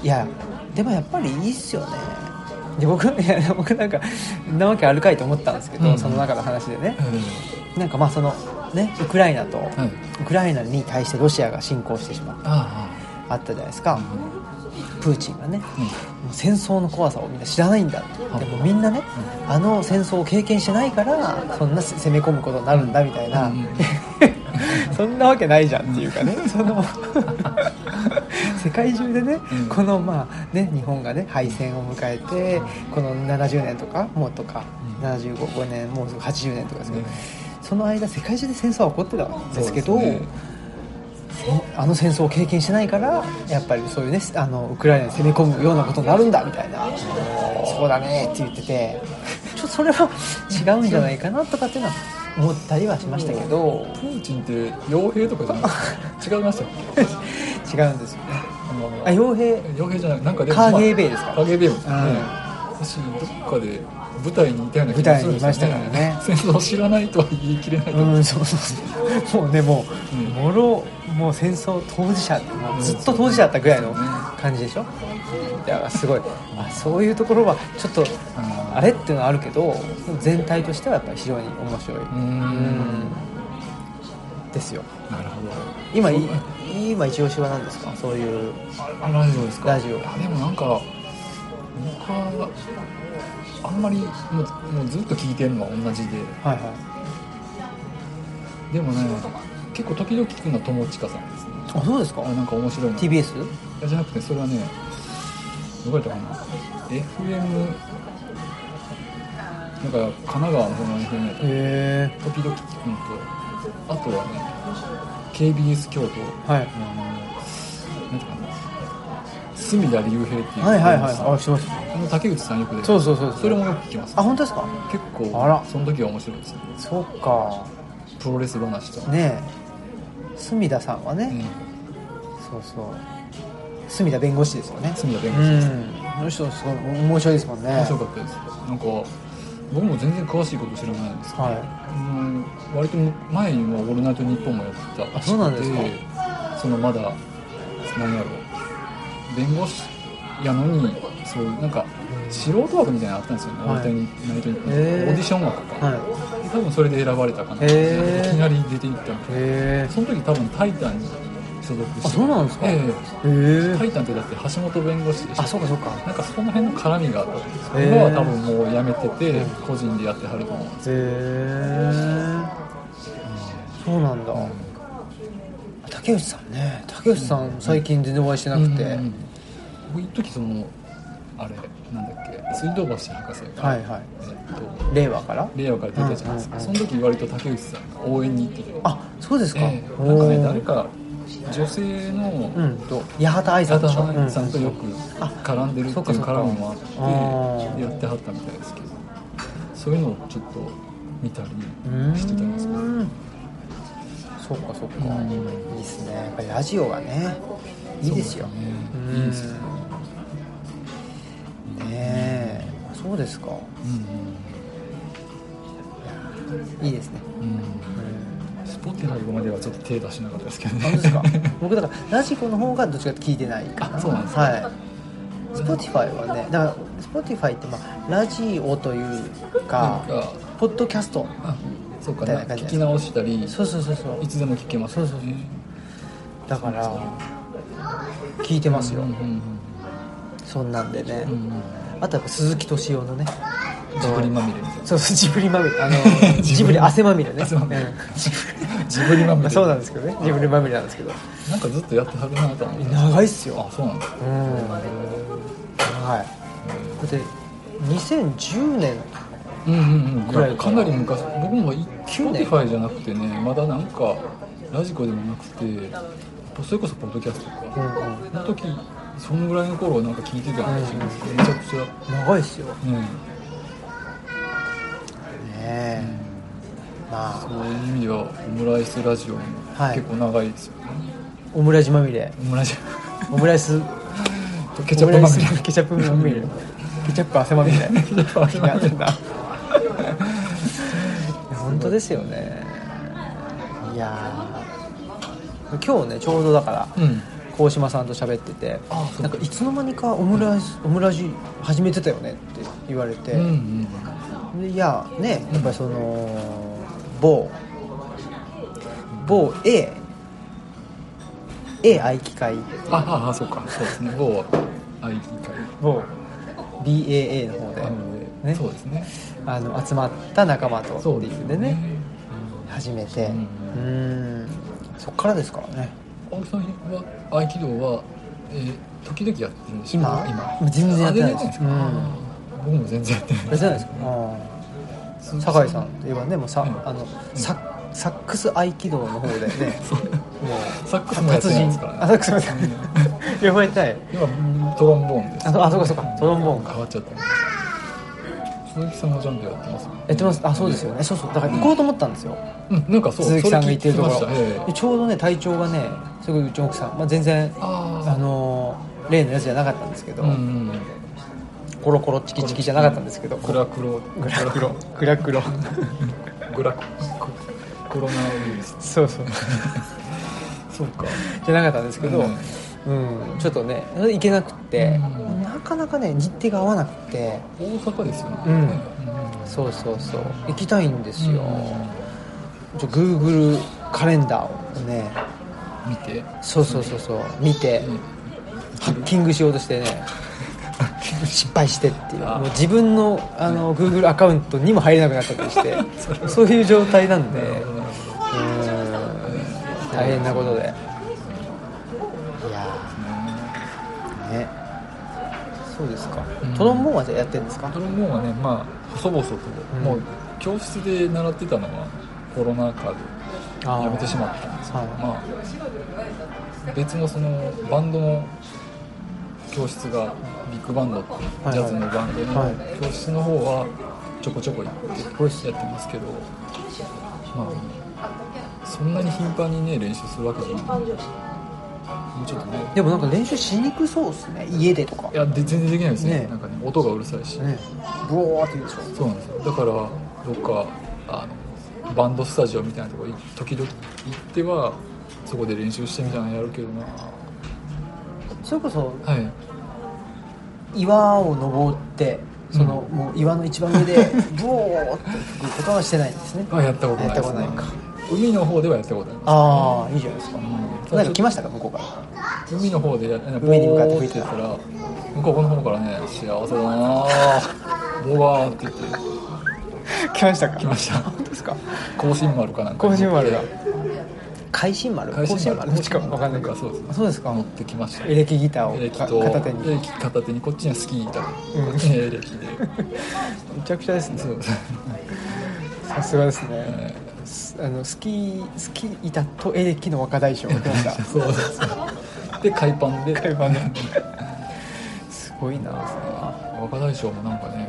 いやでもやっぱりいいっすよね。で僕いや僕なんかなわけあるかいと思ったんですけど、うん。その中の話でね。うん。なんかまあそのねウクライナと、はいウクライナに対してロシアが侵攻してしまったああ。ったじゃないですか、プーチンがねあうん。もう戦争の怖さをみんな知らないんだ。はい。でもみんなね、あの戦争を経験してないからそんな攻め込むことになるんだみたいな、うん。そんなわけないじゃんっていうかね。その 世界中でね、うん。このまあね日本がね敗戦を迎えてこの70年とかもうとか、うん。75年もうすぐ80年とかですけど、うん。その間世界中で戦争は起こってたんですけどあの戦争を経験してないからやっぱりそういうねあのウクライナに攻め込むようなことになるんだみたいな。そうだねって言ってて。ちょっとそれは違うんじゃないかなとかっていうのは思ったりはしましたけど。プーチンって傭兵とかじゃなくて 違いましたっけ違うんですよね。ああ傭兵？傭兵じゃないなんかでもカーゲーベイですか？カーゲーベイもですね。うん。私どっかで舞台にいたような気舞台にいましたからね。戦争を知らないとは言い切れないうんそうそうそう。もうねもう、うん。もろもう戦争当事者もうずっと当事者だったぐらいの感じでしょ？いやすごい。あそういうところはちょっとあれっていうのはあるけど全体としてはやっぱり非常に面白い、ですよ。なるほど。今い今一押しは何ですか？そういうあラジオですか？ラジオ。あでもなんか僕はあんまりもうもうずっと聞いてるのは同じで。はいはい。でもね結構時々聞くのは友近さんですね。あそうですか？あなんか面白いな TBS? いやじゃなくてそれはねどこやったかな？FM なんか神奈川の方の FM やった。へえ時々聞くのとあとはね KBS 京都。はい。あのなんていうかな隅田竜平っていうはいはいはい。あ知ってます。あの竹内さんよく出てそうそうそうそれもよく聞きます。あ本当ですか？結構あら。その時は面白いですねそうか。プロレス話と。かねえ隅田さんはね、うん。そうそう。隅田弁護士ですよね。隅田弁う護士です、ん。この人すごい面白いですもんね。面白かったです。なんか僕も全然詳しいこと知らないんですけど、はい。うん割と前にも「オールナイトニッポン」もやってたあそうなんですか？そのまだ何やろう。弁護士やのにそういうなんか素人枠みたいなのあったんですよね、はい。オールナイトニッポンへー。オーディション枠か、はい。多分それで選ばれたかな、へー。いきなり出ていったのへえその時多分「タイタン」に所属して。あそうなんですか？えへええタイタンってだって橋本弁護士でしたあそうかそうか。なんかその辺の絡みがあったんですへー。今は多分もう辞めててうん。個人でやってはると思うんですへえそうなんだ、竹内さんね。竹内さん最近全然お会いしてなくて、うんうん一時そのあれなんだっけ？水道橋博士が、はいはい。えっと。令和から？令和から出たじゃないですか、うんうんその時割と竹内さんが応援に行っててあそうですか、ええ。なんかね誰か女性のうん。と八幡愛さんでしょ佐田さん。とよくあ絡んでるっていう絡みもあってやってはったみたいですけどそういうのをちょっと見たりうーんしてたんですけど。そっかそっか、うん。いいですね。やっぱりラジオがねいいですよ。ねうんいいですよねねえ。そうですか。いいですねうん。うんうん Spotify まではちょっと手出しなかったですけどね。ですか？僕だから radiko の方がどっちかって聞いてないかなあそうなんですか。はい。 Spotify はねだから Spotify ってまあラジオというかポッドキャスト。あそうかなみたいな感じ。聞き直したりそうそうそうそう。いつでも聞けますそうそうそうだから聞いてますよ、うんうんそんなんでね、うんうん。あとやっぱ鈴木敏夫のね。ジブリまみれ。みたいなそうそうジブリまみれ。あの ジブリ。汗まみれね。汗まみれ。うん。ジブリまみれ。そうなんですけどね。ジブリまみれなんですけど。なんかずっとやってはるなと思って。長いっすよ。あそうなんですうん。長い。だって2010年うんうんうんかなかなり昔僕も9 9年。Spotify じゃなくてねまだなんかラジコでもなくてそれこそポッドキャストとか。うんうん。その時そのぐらいの頃なんか聞いてたような気がします。めちゃくちゃ長いっすよ。ねねえ。まそうあいう意味ではオムライスラジオもはい。結構長いですよね、オムラジまみれ。オムライス。オムライス。ケチャップまみれ。ケチャップまみれ。ケチャップ汗まみれ。ケチャップ汗まみれ。いや本当ですよね。いやー。今日ねちょうどだから。うん鴻島さんと喋っててなんかいつの間にかオムライスオムラジ始めてたよねって言われて、うんうんでいやねやっぱりその某某 A A 愛機会。あああそうか。そうですね。某 IT 会。某 BAA の方で。なので、ね。そうですね。あの集まった仲間とってそういうのでね。うん。始めて。ううんん。そっからですからね青木さんは合気道は、えー時々やってるんです今？今。全然やってないです。あ全然やってん。僕も全然やってないあれじゃないですか？うん。酒井さんといえばねもうさ、うん。あのササックス合気道の方でね。もうサックスもやってないですからね。あサックスもやってない。両方やってない今トロンボーンです。あそうあそうかそうか。トロンボーンか。変わっちゃった鈴木さんもジャンプやってますやってます。あそうですよね。そうそう。だから行こうと思ったんですよ、うんなんかそう鈴木さんが言ってるところ、ええ。でちょうどね体調がねすごいうちの奥さん、まあ、全然あのー例のやつじゃなかったんですけど、うんうんコロコロチキチキじゃなかったんですけどグラクロ。グラクロ。グラクロ。グラクコロナウイルス。そうそう。そうか。じゃなかったんですけど、ううん。んちょっとね行けなくって、うん。なかなかね日程が合わなくて。大阪ですよね。うん。そうそうそう。行きたいんですよ、ちょ Google カレンダーをね。見て。そうそうそうそう。見て、ハッキングしようとしてね。失敗してっていう。あ。もう自分のあの Google アカウントにも入れなくなったりして。そう。いう状態なんで。大変なことでそうですか、うん。トロンボーンはじゃあやってるんですか？トロンボーンはねまあ細々と、うん。もう教室で習ってたのはコロナ禍でやめてしまったんですけどはい。まあ別のそのバンドの教室がビッグバンドってジャズのバンドのはい。教室の方はちょこちょこ行ってやってますけどまあそんなに頻繁にね練習するわけじゃないもうちょっとねでもなんか練習しにくそうですね。家でとか。いやで全然できないですね。ねなんかね音がうるさいし、ねブワーって言うでしょ。そうなんですよ。だからどっかあのバンドスタジオみたいなところ時々行ってはそこで練習してみたいなのやるけどな。それこそはい。岩を登ってその、もう岩の一番上で ブオーって吹くことはしてないんですね。あやったことないやったことないか海の方ではやったことありまああいいじゃないですか、すなんか来ましたか？向こうから。す海の方でや海に向かって吹いてた。ら向こうの方からね幸せだなぁ ボガーって言って。来ましたか？来ました。本当ですか？甲信丸かなんか甲信丸が海進丸？甲信丸？甲どっちか分かんないけど。そうですあそうですか？持ってきました。エレキギターをかエレキと片手に。エレキ片手にこっちにはスキー板うん。こっちにはエレキで。めちゃくちゃですね。そうさすがですね、えすあのスキースキー板とエレキの若大将が来ました。ー そうですで海パンで。海パンで。すごいな若大将もなんかね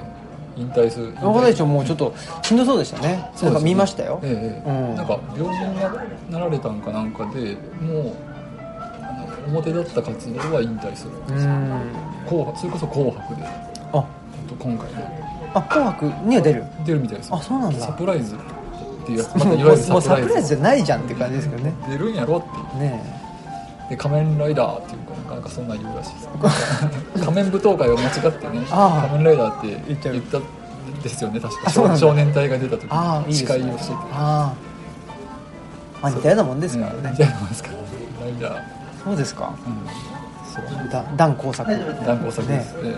引退する若大将もうちょっとしんどそうでしたね。なんか見ましたよ、ええうん。なんか病気にななられたんかなんかでもう表立った活動は引退するうん。紅白それこそ「紅白で」あ。今回ねあ紅白には出る？出るみたいですよ。あそうなんだ。サプライズっていうまたいわゆる。もうササプライズじゃないじゃんっていう感じですけどね。出るんやろって。いうねで仮面ライダーっていうかなんかそんなん言うらしいです 仮面舞踏会を間違ってねああ仮面ライダーって言ったんですよね確か。少年隊が出た時ああいをしてて。ああまあ似たようなもんですからね。うんじゃないですかライダーそうですか。うん。そう。だ断工作。断工作です。ね。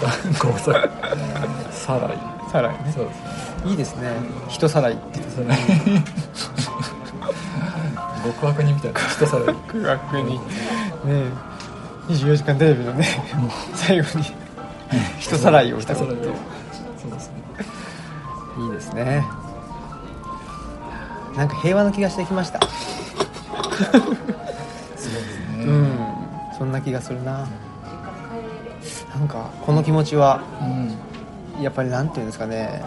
断工作。さらいさらにね。そうですねいいですね。人さらい。ってそれ極悪人みたいな。人さらい。空学にねえ。24時間テレビのね最後に。人さらいをしたこと人さらいそうですねいいですね。なんか平和な気がしてきました。そうですね。うん。そんな気がするな。なんかこの気持ちはうん。やっぱりなんていうんですかね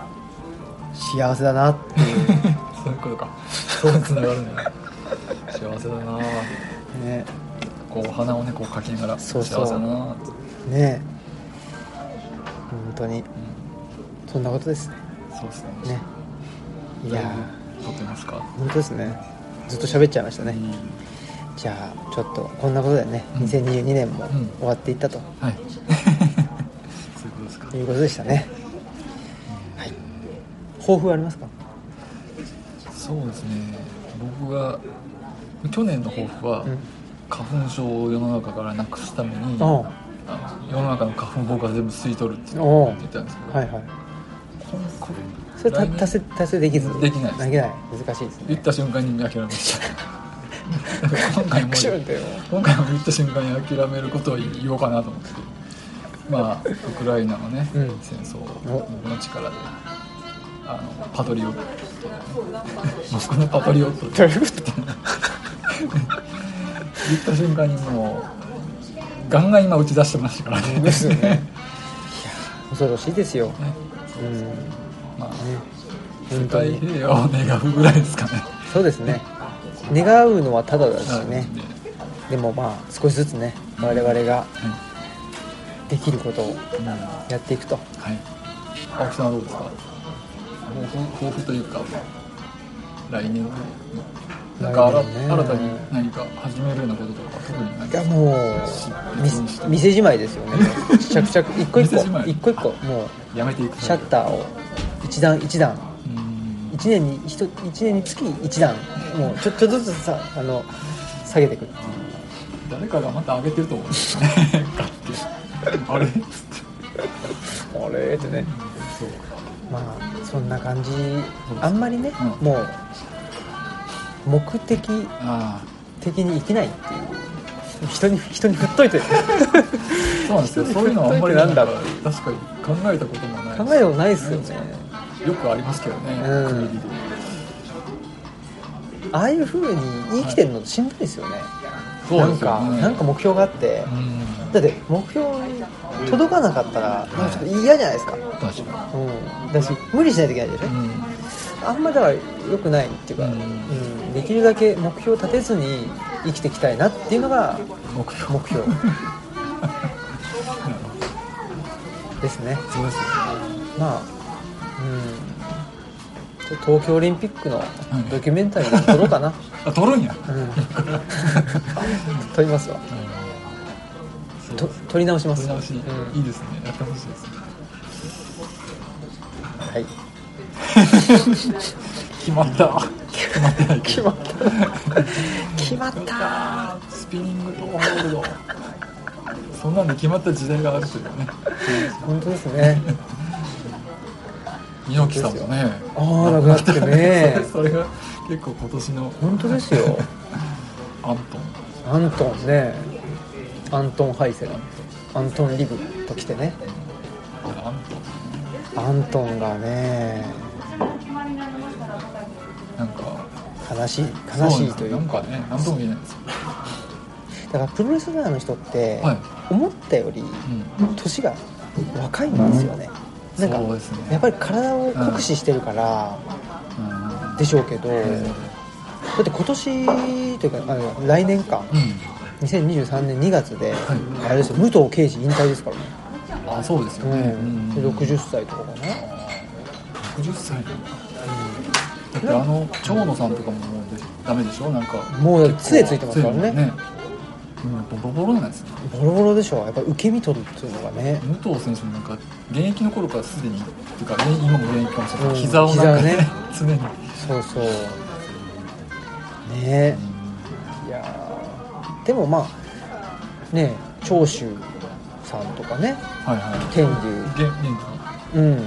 幸せだな。っていうそういうことか。そうつながるんだ。幸せだな。ね。こう鼻をねこうかきながら幸せだな。ってね。本当に。そんなことですそうですね。ね。いや。撮ってますか？ー本当ですね。ずっと喋っちゃいましたね、うん。じゃあちょっとこんなことでねうん。2022年もうん。終わっていったと。はい。そういうことですか？いうことでしたね。はい抱負はありますか？そうですね。僕が去年の抱負は、うん。花粉症を世の中からなくすために世の中の花粉僕が全部吸い取るって言ったんですけど、はいはい。こんこそれ達成達成できず？できないできない。難しいですね。言った瞬間に諦めました今回も今回も言った瞬間に諦めることを言おう。かなと思ってまあウクライナのね、うん戦争僕の力であのパトリオット僕のパトリオットどういうこと言った瞬間にもうガンガン今打ち出してましたからねですよね恐ろしいですよねうんまあ世界平和を願うぐらいですかねそうですね願うのはただだしねでもまあ少しずつね我々ができることをやっていくとい青木さんはどうですか抱負というか来年のなんか新ね。新たに何か始めるようなこととか特に何か？いやもうみ店じまいですよね。着々一個一個一個一個もうやめていく。シャッターを一段一段。うん。一年に一一年につき一段。もうちょっとずつさあの下げていく。っていう誰かがまた上げてると思う。んですよねあれ？っつって。あれ？ってね。そうまあそんな感じ。あんまりね、うん。もう目的あ的に生きないっていう。人に人に振っといて。あそうなんですよ。そういうのはあんまりなんだろう。確かに考えたこともない考えたことないですよね。よくありますけどね、うん。ああいう風に生きてるのしんどいですよね、そうなんかねなんか目標があって。うん。だって目標に届かなかったらなんかちょっと嫌じゃないですか、確かうん、だし無理しないといけないでしょ、に、うん。あんまだから良くないっていうか、うん。うん。できるだけ目標を立てずに生きていきたいなっていうのが目標。目標。ですね。そうですよまあうん東京オリンピックのドキュメンタリーで撮ろうかな、あ撮るんや、うん、撮りますわ。と撮り直します。撮り直し、うん。いいですね。やってほしいですはい。決まった。決まってないけど決まった。決まった。スピニングとホールド。そんなんで決まった時代があるというね。本当ですね猪木さんもね。ああなくなってね。それが結構今年の。本当ですよ。アントン。アントンね。アントン・ハイセルアントン・リブときてね。アントアントンがね。ンなんか。悲しい悲しいというなんかかね何とも言えないですよ。だからプロレスラーの人って、はい。思ったよりうん。年が若いんですよね、なんかね。やっぱり体を酷使してるからうんでしょうけど、えだって今年というかあの来年か。ーうん。2023年2月で、はい。あれですよ武藤敬司引退ですからね、あそうですようん。ね、うん。で60歳とかかな。60歳。なん。だだってあの長野さんとかももうでダメでしょ？なんか。もう杖ついてますからね杖うんボロボロなんですよボロボロでしょやっぱ受け身取るっていうのがね。武藤選手もなんか現役の頃からすでにっていうか現今も現役かもしれない、うん膝をなんかね膝ね。常に、そうそう。ね。えいやー。でもまあね長州さんとかね。はいはい。天竜。うん。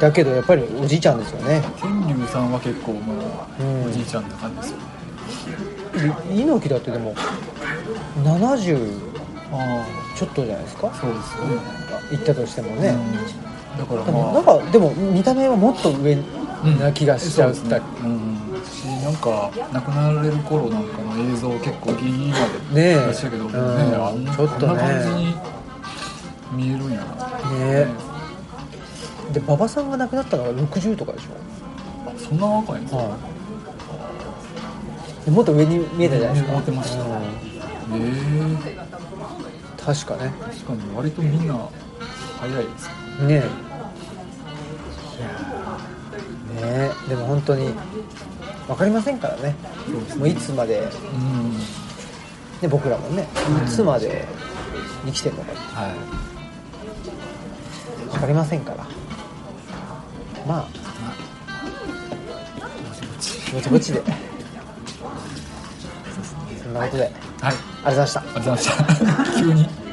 だけどやっぱりおじいちゃんですよね。気天竜さんは結構もう、うん。おじいちゃんな感じですよね。い猪木だってでも70あちょっとじゃないですか？あそうですよね行ったとしてもね、うん。だからでもまあなんかでも見た目はもっと上な気がしちゃうそうん。しなん。か亡くなられる頃なん。かの映像結構ギリギリまでねえ出したけど、ねうん。ちょっとねあん。な感じに見えるん。やなねで馬場さん。が亡くなったのが60とかでしあそん。な若いん。ですょ、か、はい、もっと上に見えたじゃないですか。見えてました。うん。ええ。確かね。確かに割とみんな早いですよねえ。ねえ。でも本当に分かりませんからね。もういつまで、ね、うん。僕らもねいつまで生きてるのか。はい。分かりませんから。まあ。ぼちぼちで。そんなことで。ありがとうはいございました。ありがとうございました。急に